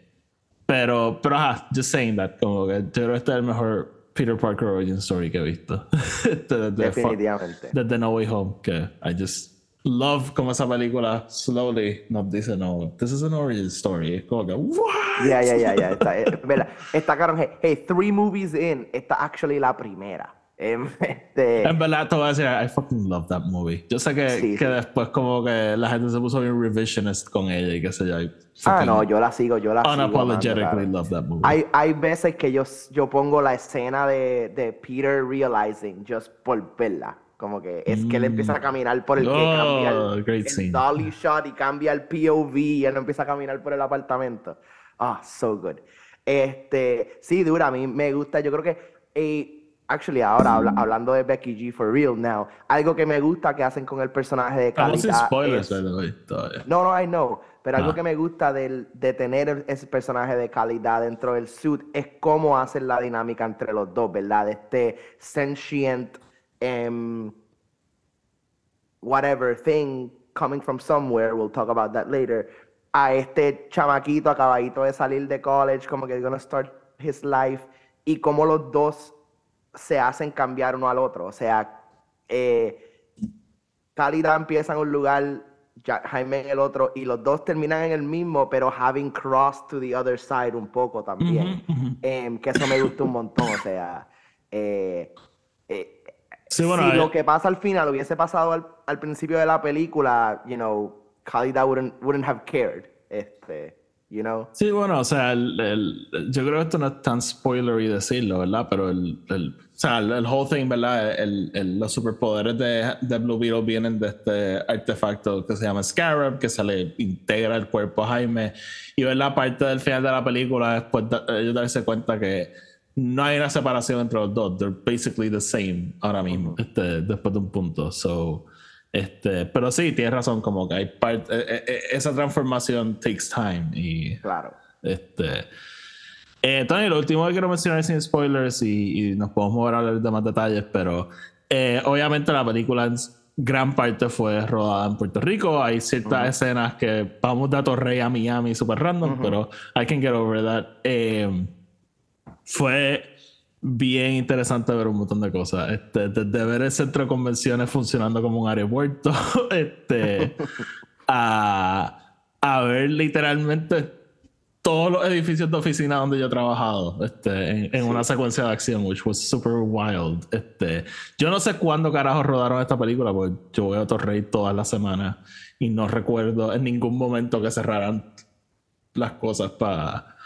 pero, pero ajá, just saying that, como que yo creo que este es el mejor Peter Parker origin story que he visto. Este, desde, Definitivamente. desde No Way Home, que I just love como esa película slowly nos dice, no, this is an origin story. Es como que, what? Ya, ya, ya, ya. Está, eh. Hey, three movies in, está actually la primera. Em, este, En verdad te voy a decir, I fucking love that movie. Yo sé que, Sí, que sí. después como que la gente se puso bien revisionist con ella y qué sé yo. Ah, no, yo la sigo, yo la sigo. Unapologetically cabrón. love that movie. Hay, hay veces que yo, yo pongo la escena de, de Peter realizing just por verla. Como que es que él empieza a caminar por el que Oh, cambia el, great el scene. dolly shot y cambia el POV y él empieza a caminar por el apartamento. Ah, so good. Este, sí, dura, a mí me gusta. Yo creo que, eh, actually, ahora habla- hablando de Becky G for real now, algo que me gusta que hacen con el personaje de Estamos sin calidad spoilers, es- no, no, I know. Pero algo Ah. que me gusta del- de tener ese personaje de calidad dentro del suit es cómo hacen la dinámica entre los dos, ¿verdad? De Este sentient, em, whatever thing coming from somewhere, we'll talk about that later, a este chamaquito acabadito de salir de college, como que gonna start his life y cómo los dos se hacen cambiar uno al otro. O sea, eh, Calidad empieza en un lugar, Jaime en el otro, y los dos terminan en el mismo, pero having crossed to the other side un poco también. Em, que eso me gusta un montón. O sea, eh, eh, si lo que pasa al final hubiese pasado al, al, principio de la película, you know, Khalida wouldn't, wouldn't have cared. Este, you know? Sí, bueno, o sea, el, yo creo que esto no es tan spoilery decirlo, ¿verdad? Pero el, el o sea, el, whole thing, ¿verdad? El, los superpoderes de, de, Blue Beetle vienen de este artefacto que se llama Scarab, que se le integra el cuerpo a Jaime. Y ver la parte del final de la película, después de, ellos darse cuenta que no hay una separación entre los dos. They're basically the same ahora mismo, este, después de un punto. So, este, pero sí, tienes razón, como que hay parte, e, e, e, esa transformación takes time. Y, claro. Este, eh, Tony, lo último que quiero mencionar sin spoilers y, nos podemos mover a hablar de más detalles, pero eh, obviamente la película en gran parte fue rodada en Puerto Rico. Hay ciertas escenas que vamos de Torrey a Miami super random, pero I can get over that. Eh, fue bien interesante ver un montón de cosas. Este, desde ver el centro de convenciones funcionando como un aeropuerto, este, a, a ver literalmente todos los edificios de oficina donde yo he trabajado este, en, una secuencia de acción, which was super wild. Este, yo no sé cuándo carajo rodaron esta película, porque yo voy a Torrey todas las semanas y no recuerdo en ningún momento que cerraran las cosas para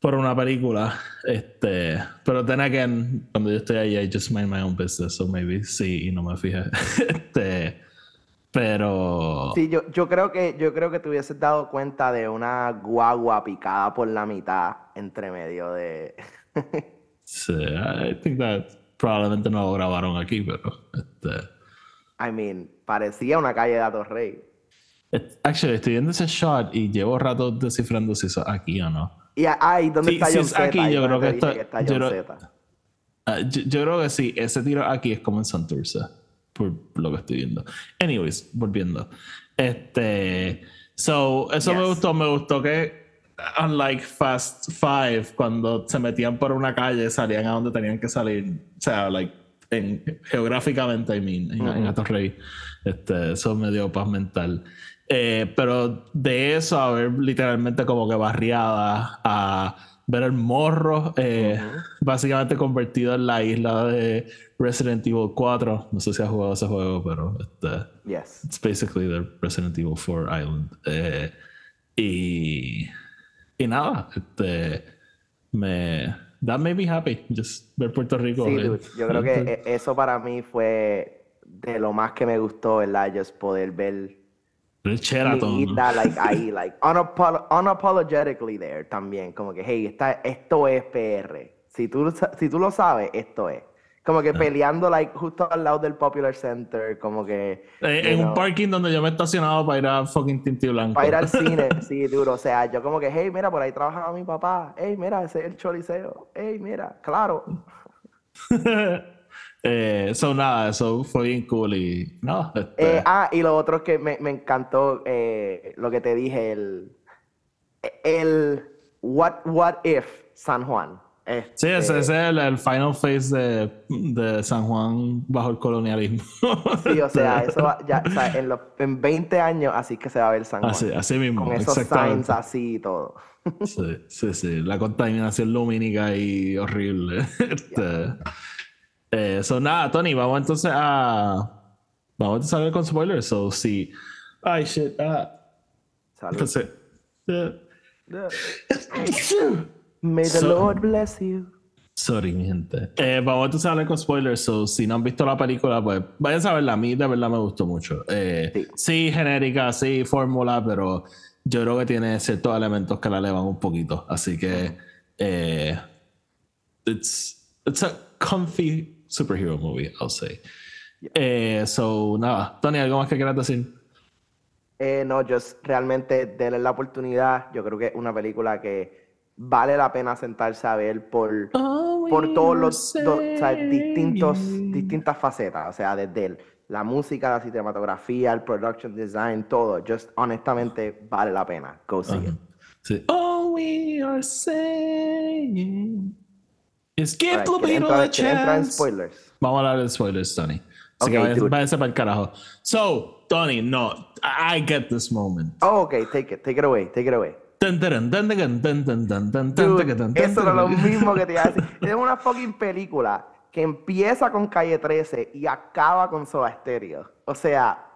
por una película. Este, pero then again, cuando yo estoy ahí, I just mind my own business, so maybe sí, y no me fijé. este, pero. Sí, yo, yo creo que yo creo que te hubieses dado cuenta de una guagua picada por la mitad entre medio de. sí, I think that probablemente no lo grabaron aquí, pero este. I mean, parecía una calle de Atorrey. Actually, estoy viendo ese shot y llevo rato descifrando si eso aquí o no. Y ahí, ¿dónde está John si aquí, yo creo que, está, yo, uh, yo, yo, creo que sí, ese tiro aquí es como en Santurce por lo que estoy viendo. Anyways, volviendo. Este. So, eso me gustó. Me gustó que, unlike Fast Five, cuando se metían por una calle, salían a donde tenían que salir. O sea, like, en, geográficamente, I mean, en, uh Este, eso me dio paz mental. Eh, pero de eso a ver literalmente como que barriada a ver el morro eh, básicamente convertido en la isla de Resident Evil 4. No sé si has jugado ese juego, pero este, yes. it's basically the Resident Evil 4 Island. Eh, y, y nada, este, me, that made me happy, just ver Puerto Rico. Sí, dude, yo creo que e, eso para mí fue de lo más que me gustó, ¿verdad? Just poder ver Sheraton. like, ahí, like, unapologetically there también. Como que, hey, está, esto es PR. Si tú, si tú lo sabes, esto es. Como que peleando, like, justo al lado del Popular Center, como que... Eh, en un parking donde yo me he estacionado para ir a fucking Tinti Blanco. Para ir al cine, sí, duro. O sea, yo como que, hey, mira, por ahí trabajaba mi papá. Hey, mira, ese es el choliseo. Hey, mira, claro. Eh, so nada, eso fue bien cool y no. Este... Eh, ah, y lo otro que me, me encantó, eh, lo que te dije, el, el What, what If San Juan. Sí, ese, es el, final phase de, de, San Juan bajo el colonialismo. Sí, o sea, eso ya, o sea, en, los, en 20 años así que se va a ver San Juan. Así, así mismo. Con esos signs así y todo. Sí, sí, sí. La contaminación lumínica y horrible. Este, eh, so nada, Tony, vamos entonces a. Vamos entonces a ver con spoilers. So sí. Ay, shit. Ah. Entonces. May the Lord bless you. Sorry, mi gente. Eh, vamos entonces a hablar con spoilers. So, si no han visto la película, pues vayan a verla. A mí de verdad me gustó mucho. Eh, sí. genérica, sí, fórmula, pero yo creo que tiene ciertos elementos que la elevan un poquito. Así que. Eh, it's, it's a comfy superhero movie, I'll say. Eh, so, nada. Tony, ¿algo más que quieras decir? Eh, no, yo realmente denle la oportunidad. Yo creo que es una película que vale la pena sentarse a ver por, por todos los distintos, distintas facetas. O sea, desde la música, la cinematografía, el production design, todo. Just honestamente vale la pena. Go see it. Sí. All we are saying Skip right, entra, a chance. Vamos a hablar de spoilers, Tony. Así okay, que váyase, para el carajo. So, Tony, no. I get this moment. Oh, ok, take it. Take it away. Take it away. Eso era lo mismo que te iba a decir. Es una fucking película que empieza con Calle 13 y acaba con Soda Stereo. O sea,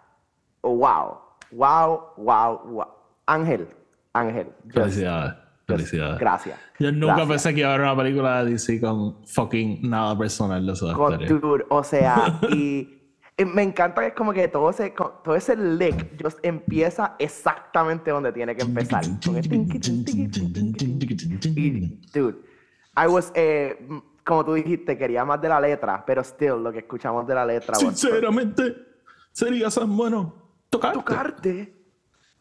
wow. Wow, wow, wow. Ángel, Ángel. Gracias. Felicidades. Gracias. Yo nunca gracias. pensé que iba a haber una película de DC con fucking nada personal de Stereo. dude, o sea, y, y me encanta que es como que todo ese, todo ese lick just empieza exactamente donde tiene que empezar. Y, dude, I was, eh, como tú dijiste, quería más de la letra, pero still, lo que escuchamos de la letra Sinceramente, sería tan bueno tocarte. tocarte.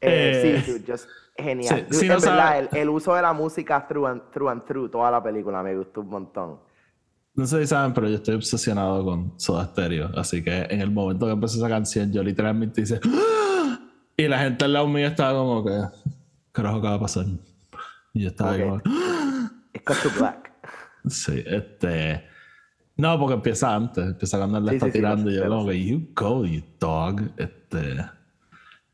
Eh, Eh, sí, dude, just genial. sí, si no verdad, el, el uso de la música through and, through and through, toda la película me gustó un montón. No sé si saben, pero yo estoy obsesionado con Soda Stereo. Así que en el momento que empezó esa canción, yo literalmente hice. "¡Ah!", Y la gente al lado mío estaba como que. Carajo, ¿qué va a pasar? Y yo estaba como. "Ah". It's to black. Sí, este. No, porque empieza antes. Empieza cuando él le Sí, está sí, sí, tirando. y yo, como que, you go, you dog. Este.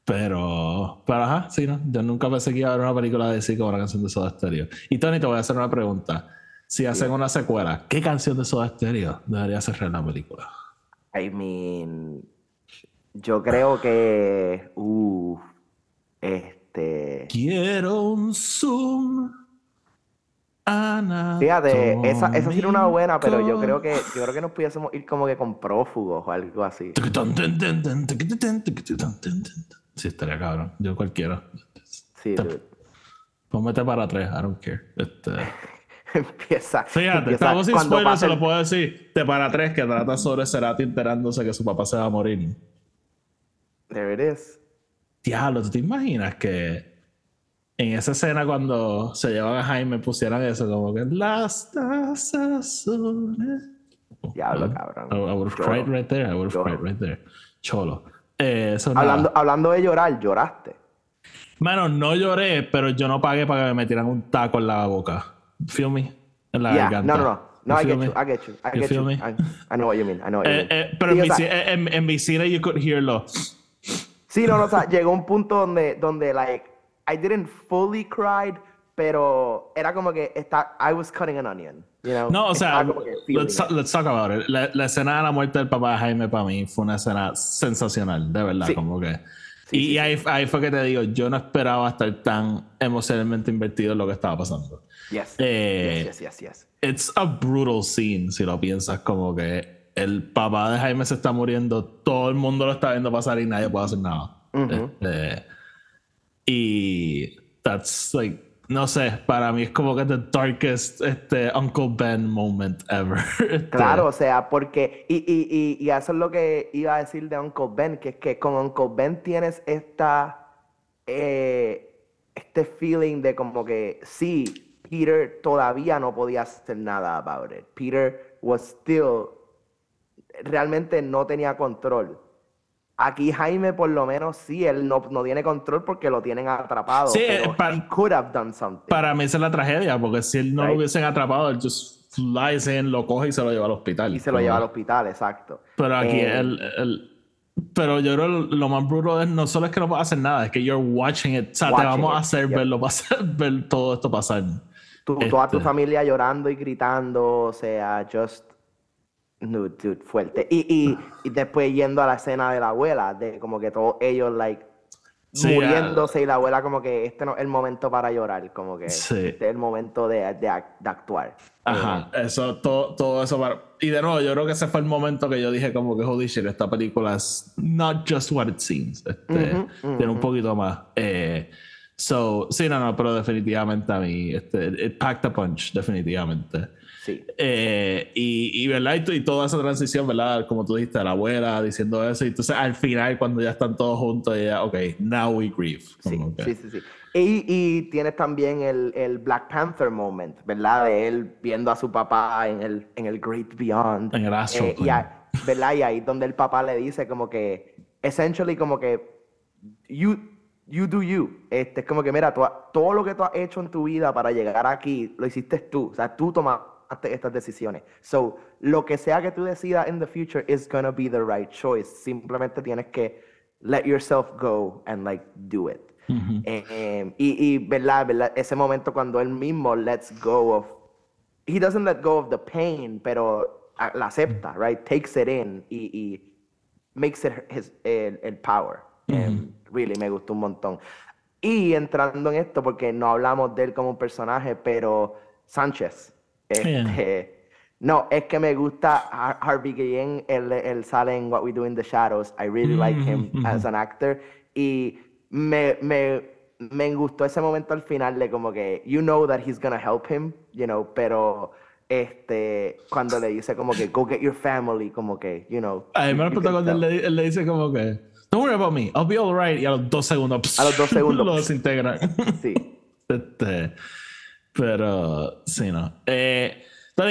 Pero. Pero ajá, sí, ¿no? Yo nunca pensé que iba a haber una película de DC como una canción de Soda Stereo. Y Tony, te voy a hacer una pregunta. Si hacen una secuela, ¿qué canción de Soda Stereo debería cerrar la película? I mean, yo creo que, uh, este, Quiero un zoom. fíjate, esa, esa sí era una buena, pero yo creo que que, yo creo que nos pudiésemos ir como que con prófugos o algo así. Sí, estaría cabrón. Yo cualquiera. Sí, dude. Póngate para atrás, I don't care. Este... empieza, Fíjate, estamos sin spoilers, se lo puedo decir. Te para tres que trata sobre Cerati enterándose que su papá se va a morir. There it is. Diablo, ¿tú te imaginas que en esa escena cuando se llevan a Jaime pusieran eso como que las tazas azules? Diablo, cabrón. I, I would have cried right there. I would have cried right there. Cholo. Eh, eso nada. Hablando, hablando de llorar, lloraste. Mano, no lloré, pero yo no pagué para que me metieran un taco en la boca. Feel me? En la Yeah, garganta. no, no, no. No, I feel get me? you, I get you, I You get you. me? I, I know what you mean, I know what you Eh, mean. eh, pero Sí, en, mi, sea, ci- en, en mi cine you could hearlo. Sí, no, no, o sea, llegó un punto donde, donde, like, I didn't fully cry, pero era como que está, I was cutting an onion, you know? No, o sea, let's, let's talk about it. La, la escena de la muerte del papá de Jaime para mí fue una escena sensacional, de verdad, Sí. como que. Sí, y sí, y ahí, ahí fue que te digo, yo no esperaba estar tan emocionalmente invertido en lo que estaba pasando. Yes, Eh, yes, yes, yes, yes. It's a brutal scene, si lo piensas, como que el papá de Jaime se está muriendo, todo el mundo lo está viendo pasar y nadie puede hacer nada. Este, y that's like, no sé, para mí es como que the darkest este, Uncle Ben moment ever. Este, Claro, o sea, porque, y, y, y, y eso es lo que iba a decir de Uncle Ben, que es que con Uncle Ben tienes esta, eh, este feeling de como que sí, Peter todavía no podía hacer nada about it. Peter was still, realmente no tenía control. Aquí Jaime por lo menos sí, él no, no tiene control porque lo tienen atrapado, Sí, pero eh, pa- he could have done something. Para mí esa es la tragedia, porque si él no lo Right. hubiesen atrapado, él just flies in, lo coge y se lo lleva al hospital. y se lo lleva al hospital, exacto. Pero aquí Eh, el, el- Pero yo creo lo más bruto es no solo es que no puedes hacer nada, es que you're watching it. O sea, te Watching vamos a it, hacer yep. verlo pasar, ver todo esto pasar. Tu- Toda tu Este. familia llorando y gritando, o sea, just, no, dude, fuerte. Y, y, y después yendo a la escena de la abuela, de como que todos ellos, like, Sí, muriéndose y la abuela como que este no es el momento para llorar, como que Sí. este es el momento de, de, de actuar. Ajá, eso, todo, todo eso para... Y de nuevo, yo creo que ese fue el momento que yo dije como que, holy shit, esta película es not just what it seems. Este, Ujú, Tiene un poquito más. Eh, so, sí, no, no, pero definitivamente a mí, este, it packed a punch, definitivamente. Sí. Eh, y, y, ¿verdad? Y, y toda esa transición, ¿verdad? Como tú dijiste, la abuela diciendo eso. Y entonces al final, cuando ya están todos juntos, ya, ok, now we grieve. Sí, que- sí, sí, sí. Y, y tienes también el, el Black Panther moment, ¿verdad? De él viendo a su papá en el, en el Great Beyond. En el Astral Eh, y a- ¿Verdad? Y ahí donde el papá le dice como que, essentially como que, you, you do you. Este, es como que, mira, tú todo lo que tú has hecho en tu vida para llegar aquí, lo hiciste tú. O sea, tú tomaste estas decisiones. So, lo que sea que tú decidas in the future is gonna be the right choice. Simplemente tienes que let yourself go and, like, do it. Eh, eh, y, y, ¿verdad? ¿verdad? Ese momento cuando él mismo lets go of he doesn't let go of the pain, pero la acepta, right? Takes it in y, y makes it his, el, el power. Em, really, me gustó un montón. Y entrando en esto, porque no hablamos de él como un personaje, pero Sánchez. Este, No, es que me gusta Har- Harvey Guillén, él, él sale en What We Do in the Shadows. I really like him as an actor. Y me, me, me gustó ese momento al final de como que, you know that he's gonna help him, you know, pero este, cuando le dice como que, go get your family, como que, you know. A mí me you explotó can cuando él él le dice como que Don't worry about me, I'll be alright. Y a los dos segundos A los dos segundos. lo desintegra. Sí. Este, pero sí, no. Eh,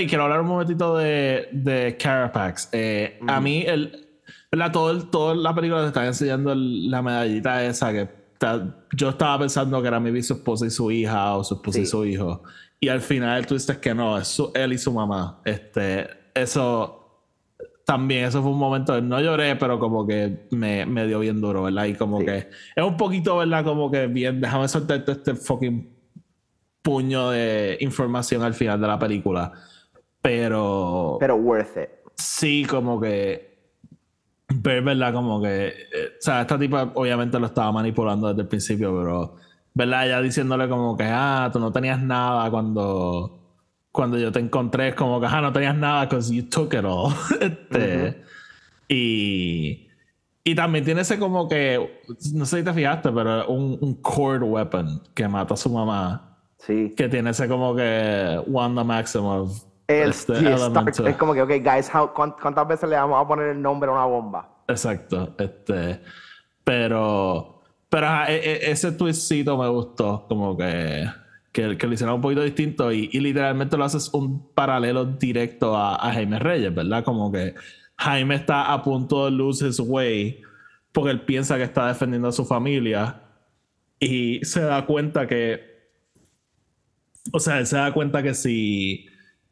quiero hablar un momentito de, de Carapax. Eh, A mí, el, ¿verdad? Todo el, toda la película te está enseñando el- la medallita esa que está- yo estaba pensando que era maybe su esposa y su hija o su esposa y Sí. su hijo. Y al final tú dices que no, es su- él y su mamá. Este, eso también, eso fue un momento de no lloré, pero como que me, me dio bien duro, ¿verdad? Y como Sí. que es un poquito, ¿verdad? Como que bien, déjame soltarte este fucking puño de información al final de la película. Pero, Pero worth it. sí, como que ver, ¿verdad? Como que, eh, o sea, esta tipa obviamente lo estaba manipulando desde el principio, pero, ¿verdad? Ella diciéndole como que, ah, tú no tenías nada cuando, cuando yo te encontré, es como que, ah, no tenías nada because you took it all. este, Y, y también tiene ese como que, no sé si te fijaste, pero un, un cord weapon que mata a su mamá, Sí. que tiene ese como que Wanda Maximoff. El, este sí, elemento. es como que, ok, guys, how- cuán- ¿cuántas veces le vamos a poner el nombre a una bomba? Exacto, este, pero, pero e- e- ese twistcito me gustó, como que, que, que lo hicieron un poquito distinto y, y literalmente lo haces un paralelo directo a, a Jaime Reyes, ¿verdad? Como que Jaime está a punto de lose his way porque él piensa que está defendiendo a su familia y se da cuenta que, o sea, él se da cuenta que si,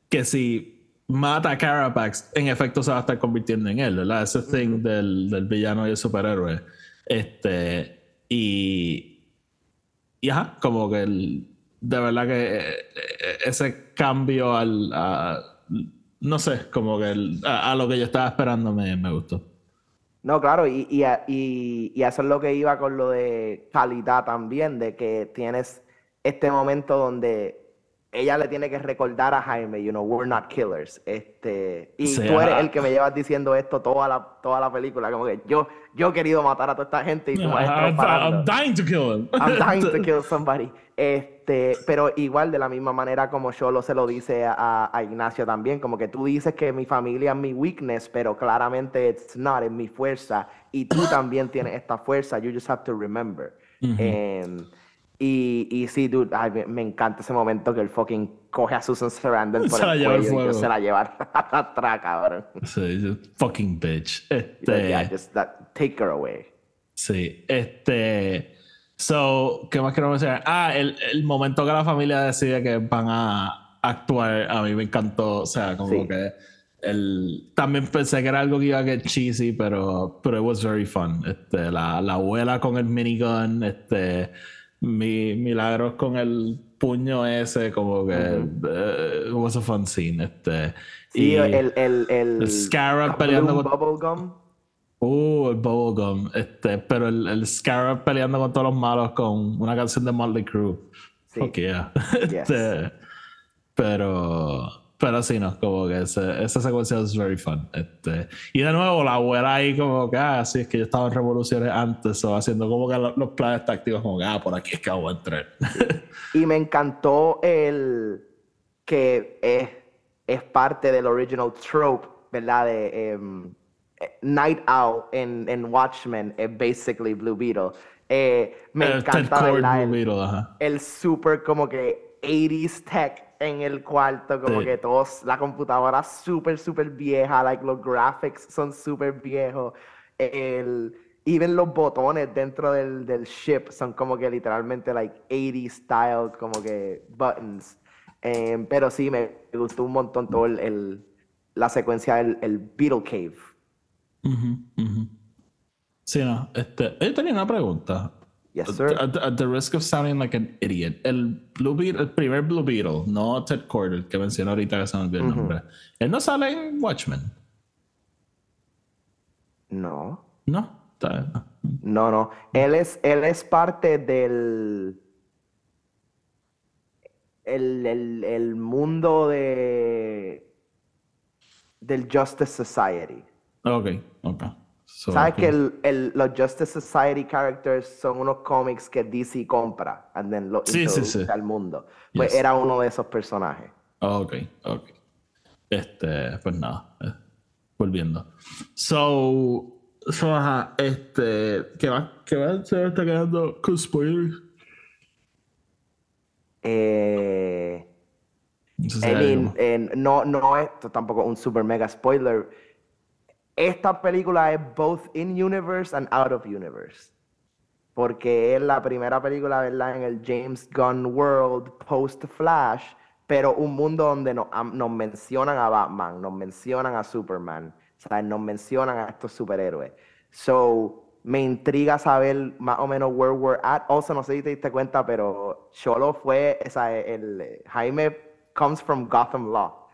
que si mata a Carapax, en efecto se va a estar convirtiendo en él, ¿verdad? Ese thing del, del villano y el superhéroe. Este, y, y ajá, como que el- de verdad que eh, eh, ese cambio al, a- no sé, como que el- a, a lo que yo estaba esperando me, me gustó. No, claro, y, y, y eso es lo que iba con lo de calidad también, de que tienes este momento donde ella le tiene que recordar a Jaime, you know, we're not killers. Este, y Sí, tú eres ajá. el que me llevas diciendo esto toda la, toda la película, como que yo, yo he querido matar a toda esta gente y tú me has estado I'm. I'm dying to kill him. I'm dying to kill somebody. Este, pero igual de la misma manera como Cholo se lo dice a, a Ignacio también, como que tú dices que mi familia es mi weakness, pero claramente it's not, es mi fuerza. Y tú también tienes esta fuerza, you just have to remember. Em, y, y sí, dude, ay, me, me encanta ese momento que el fucking coge a Susan Sarandon por Se la el al cuello y se la lleva atrás, cabrón. Sí, fucking bitch. Este, yeah, just that, take her away. Sí, este. So, ¿qué más quiero mencionar? Ah, el, el momento que la familia decide que van a actuar, a mí me encantó. O sea, como Sí. que. El, también pensé que era algo que iba a get cheesy, pero, pero it was very fun. Este, la, la abuela con el minigun, este, mi, Milagros con el puño ese, como que. eh, it was a fun scene. Este, Sí, y- el, el, el, el Scarab peleando con- Bubblegum. Uh, el Bubblegum. Este, pero el, el Scarab peleando con todos los malos con una canción de Motley Crue. Sí. Fuck yeah. Yes. Este, pero, pero sí, no, como que ese- esa secuencia es very fun. Este, y de nuevo, la abuela ahí, como que, ah, sí, es que yo estaba en revoluciones antes, o haciendo como que lo- los planes tácticos, como que, ah, por aquí es que voy a entrar. Y me encantó el que es, es parte del original trope, ¿verdad? De em, eh, Night Owl en, en Watchmen es basically Blue Beetle. Eh, me Eh, Ted encanta el, Beetle, ajá. el super como que 80s tech en el cuarto, como Sí. que todos, la computadora súper, súper vieja, like los graphics son súper viejos. El, even los botones dentro del, del ship son como que literalmente like 80 style, como que buttons. Em, pero sí, me gustó un montón todo el, el- la secuencia del el Beetle Cave. Sí, no. Este, yo tenía una pregunta. Yes, sir. At, at the risk of sounding like an idiot, el Blue Beetle, el primer Blue Beetle, no Ted Cord, el que mencionó ahorita que se me olvidó el nombre. Él no sale en Watchmen, No. ¿no? No, no. Él es, él es parte del. El, el, el mundo de. Del Justice Society. Ok, ok. So, ¿Sabes que el, el- los Justice Society characters son unos cómics que DC compra and then lo Sí, sí, introduce sí. al mundo? Pues Yes. era uno de esos personajes. Ok, ok. Este, pues nada. eh, volviendo. So, so, ajá, este, ¿qué más? ¿Qué más se me está quedando con spoilers? Eh, No sé si I mean, eh, no, no es tampoco un super mega spoiler. Esta película es both in universe and out of universe. Porque es la primera película, ¿verdad? En el James Gunn World post Flash, pero un mundo donde am- nos mencionan a Batman, nos mencionan a Superman, o sea, nos mencionan a estos superhéroes. So, me intriga saber más o menos where we're at. Also, no sé si te diste cuenta, pero Cholo fue, o el eh, Jaime comes from Gotham Law.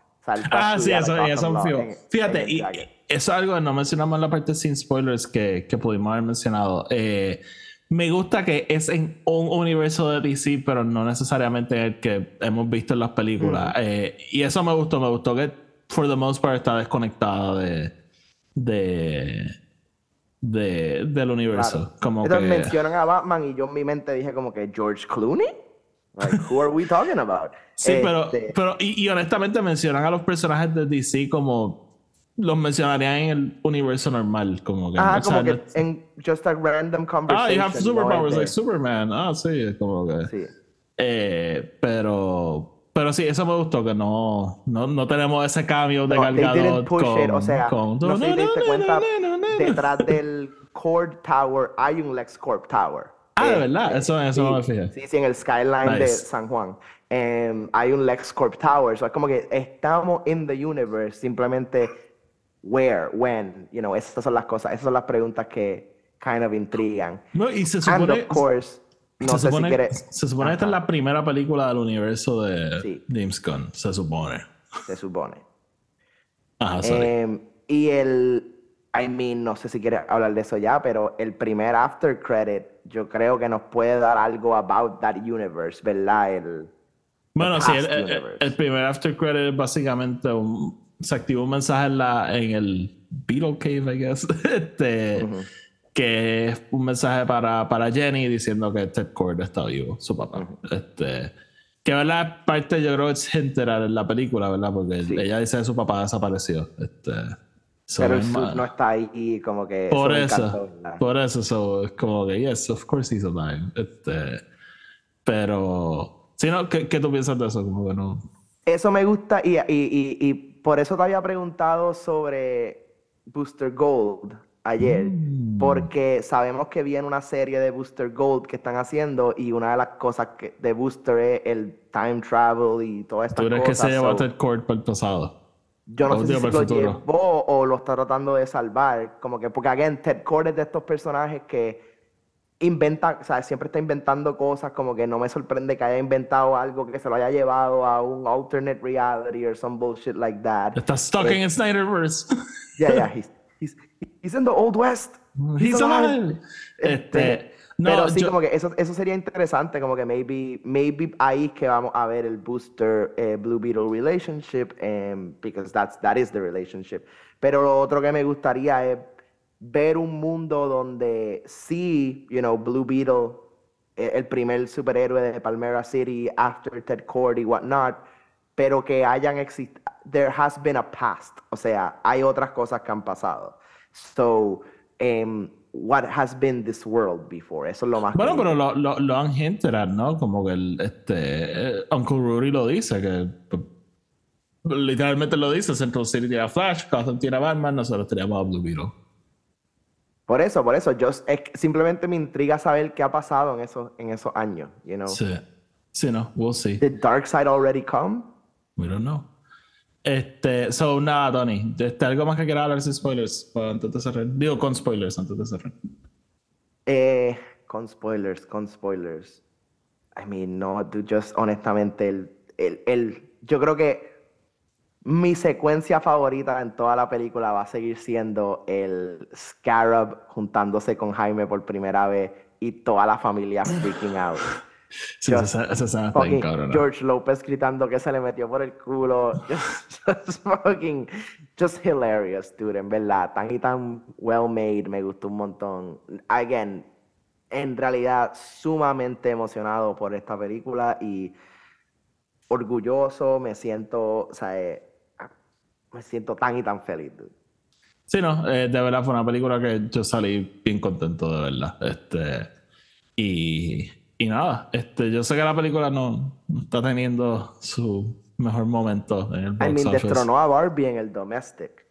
Ah, sí, eso, Law fijo. en- Fíjate, y, eso es algo que no mencionamos en la parte sin spoilers que, que pudimos haber mencionado. Eh, me gusta que es en un universo de DC, pero no necesariamente el que hemos visto en las películas. Eh, y eso me gustó, me gustó que for the most part está desconectada de, de, de- del universo. Claro. Como Entonces que, mencionan a Batman y yo en mi mente dije como que George Clooney. Like, who are we talking about? Sí, pero, Este, pero y, y honestamente mencionan a los personajes de DC como los mencionarían en el universo normal, como que, sea, como que no- en just a random ah, conversation. you have no superpowers like Superman, ah, sí, es como que, Sí. eh, pero, pero sí, eso me gustó que no, no, no tenemos ese cambio de No, push con, it, o sea, con- no no, cuenta, no, no, no, no. detrás del Cord Tower hay un LexCorp Tower. Ah, de Eh, verdad, eso, eso no me Sí, fijé. sí, sí, en el skyline de. San Juan. Em, hay un LexCorp Tower. So es como que estamos in the universe, simplemente where, when, you know, esas son las cosas, esas son las preguntas que kind of intrigan. No, y se And supone, of course, no se supone, si quieres, se supone que esta es la primera película del universo de Sí. James Gunn, se supone. se supone. Ajá, sorry. Em, y el, I mean, no sé si quieres hablar de eso ya, pero el primer after credit, yo creo que nos puede dar algo about that universe, ¿verdad? El, Bueno, sí, el, primer after credit es básicamente un, se activa un mensaje en, la, en el Beetle Cave, I guess, este, que es un mensaje para, para Jenny diciendo que Ted Cord está vivo, su papá. este, que verdad, parte yo creo que es hinted at en la película, ¿verdad? Porque Sí. ella dice que su papá desapareció. Este, so pero el suit no está ahí y como que por eso, por eso, so, es como que, yes, of course he's alive. Este, pero, si no, ¿qué, ¿qué tú piensas de eso? Como que no. Eso me gusta y, y, y, y por eso te había preguntado sobre Booster Gold ayer, Mm. porque sabemos que viene una serie de Booster Gold que están haciendo y una de las cosas que, de Booster es el time travel y todas estas ¿Tú crees que se llevó a so- Ted Cord para el pasado? Yo no sé si lo futuro. llevó o lo está tratando de salvar. Como que, porque, again, Ted Cord es de estos personajes que inventan, o sea, siempre está inventando cosas, como que no me sorprende que haya inventado algo que se lo haya llevado a un alternate reality or some bullshit like that. Está stuck Eh, in Snyderverse. Yeah, yeah, he's, he's, he's in the Old West. He's alive. Este, no, Pero sí, yo- como que eso, eso sería interesante, como que maybe, maybe ahí que vamos a ver el Booster eh, Blue Beetle relationship, em, because that's, that is the relationship. Pero lo otro que me gustaría es ver un mundo donde sí, you know, Blue Beetle, eh, el primer superhéroe de Palmera City, after Ted Cord y whatnot, pero que hayan existido, there has been a past, o sea, hay otras cosas que han pasado. So, em, what has been this world before? Eso es lo más Bueno, pero lo, lo, lo han hinted ¿no? Como que el, este, eh, Uncle Rudy lo dice, que pues, literalmente lo dice, Central City tiene a Flash, Gotham tiene a Batman, nosotros teníamos a Blue Beetle. Por eso, por eso, yo simplemente me intriga saber qué ha pasado en esos, en esos años, you know. Sí. Sí, no, we'll see. Did Darkseid already come? We don't know. Este, so nada, Tony. Este, ¿Algo más que quieras hablar sin spoilers? Para antes de cerrar. Digo, con spoilers antes de cerrar. Eh, con spoilers, con spoilers. I mean, no, dude, just honestamente, el, el, el, yo creo que mi secuencia favorita en toda la película va a seguir siendo el Scarab juntándose con Jaime por primera vez y toda la familia freaking out. Sí, esa, esa escena está Fucking bien. George Lopez gritando que se le metió por el culo. Just, just fucking, just hilarious, dude, en verdad. Tan y tan well made, me gustó un montón. Again, en realidad, sumamente emocionado por esta película y orgulloso, me siento, o sea, eh, me siento tan y tan feliz, dude. Sí, no, eh, de verdad fue una película que yo salí bien contento de verla. Este, y, y nada, este, yo sé que la película no, no está teniendo su mejor momento en el box I mean, office. destronó a Barbie en el domestic.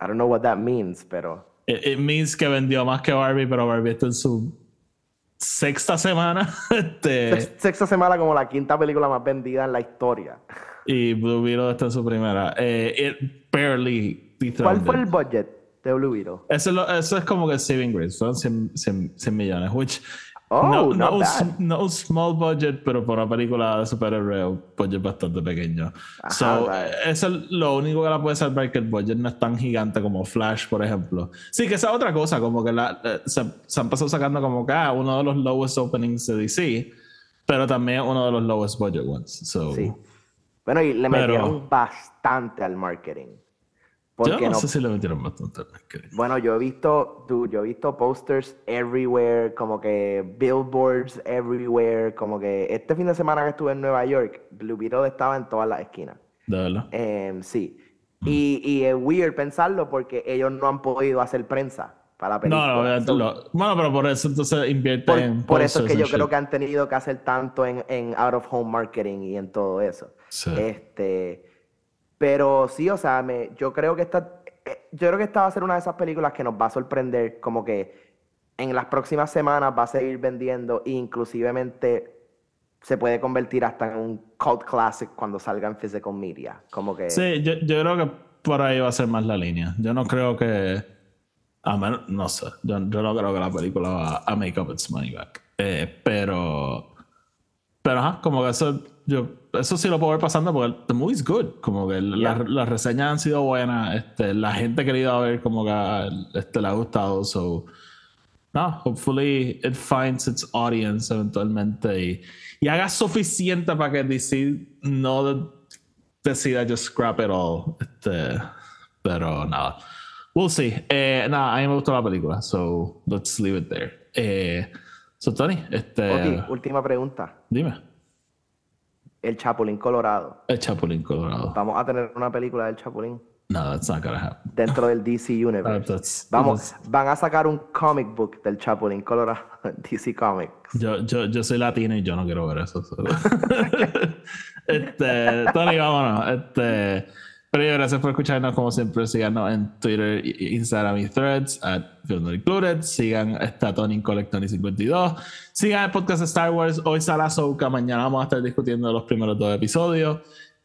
I don't know what that means, pero... It, it means que vendió más que Barbie, pero Barbie está en su sexta semana. Este, Sex- Sexta semana como la quinta película más vendida en la historia. y Blue Beetle está en su primera. Eh, it barely ¿Cuál fue el budget de Blue Beetle? Eso, es lo- eso es como que Saving Grace, son 100, 100 100 millones, which Oh, no, no, un no un small budget, pero por una película de superhéroe, un budget bastante pequeño. Ajá, so, right. eso es lo único que la puede salvar, que el budget no es tan gigante como Flash, por ejemplo. Sí, que esa es otra cosa, como que la, eh, se, se han pasado sacando como que ah, uno de los lowest openings de DC, pero también uno de los lowest budget ones. So, Sí. Bueno, y le Pero- metieron bastante al marketing. Yo no, no, sé si le metieron bastante. Bueno, yo he visto, dude, yo he visto posters everywhere, como que billboards everywhere, como que este fin de semana que estuve en Nueva York, Blue Beetle estaba en todas las esquinas. De verdad. Em, sí. Y, y es weird pensarlo porque ellos no han podido hacer prensa para la película. No, no, lo- bueno, pero por eso entonces invierte por, en por eso es que yo creo que han tenido que hacer tanto en, en out of home marketing y en todo eso. Sí. Este, pero sí, o sea, me, yo creo que esta, eh, yo creo que esta va a ser una de esas películas que nos va a sorprender, como que en las próximas semanas va a seguir vendiendo e inclusivemente se puede convertir hasta en un cult classic cuando salga en physical media. Como que Sí, yo, yo creo que por ahí va a ser más la línea. Yo no creo que. No sé. Yo, yo no creo que la película va a make up its money back. Eh, pero. Pero ajá, como que eso. Yo, eso sí lo puedo ver pasando porque the movie's good. Como que Yeah. las reseñas han sido buenas. Este, la gente ha querido ver como que este, le ha gustado. So. No, hopefully it finds its audience eventualmente y, y haga suficiente para que DC no de- decida just scrap it all. Este, pero nada. We'll see. Eh, nada, a mí me gustó la película, so let's leave it there. Eh, so, Tony, este, Oti, última pregunta. dime. El Chapulín Colorado. El Chapulín Colorado. Vamos a tener una película del Chapulín No, that's not gonna happen. dentro del DC Universe. that's- Vamos, that's- van a sacar un comic book del Chapulín Colorado DC Comics. yo, yo, yo soy latino y yo no quiero ver eso. so. este, Tony, vámonos. Este, pero yo, gracias por escucharnos. Como siempre, síganos en Twitter, Instagram y Threads, at Film Included. Sigan esta Tony Collectony 52. Sigan el podcast de Star Wars. Hoy sale Ahsoka. Mañana vamos a estar discutiendo los primeros dos episodios.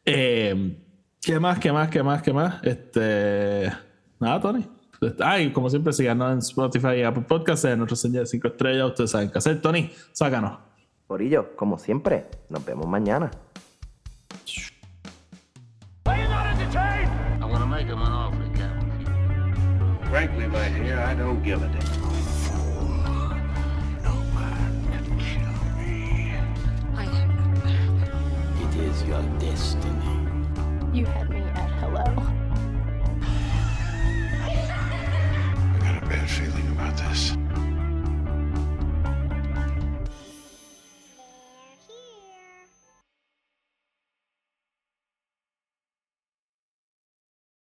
Eh, ¿Qué más? ¿Qué más? ¿Qué más? ¿Qué más? Este. Nada, Tony. Ay, como siempre, síganos en Spotify y Apple Podcasts, en nuestra señal de 5 estrellas. Ustedes saben qué hacer. Tony, sácanos. Corillo, como siempre, nos vemos mañana. frankly, my dear, I don't give a damn. It is your destiny. You had me at hello. I got a bad feeling about this.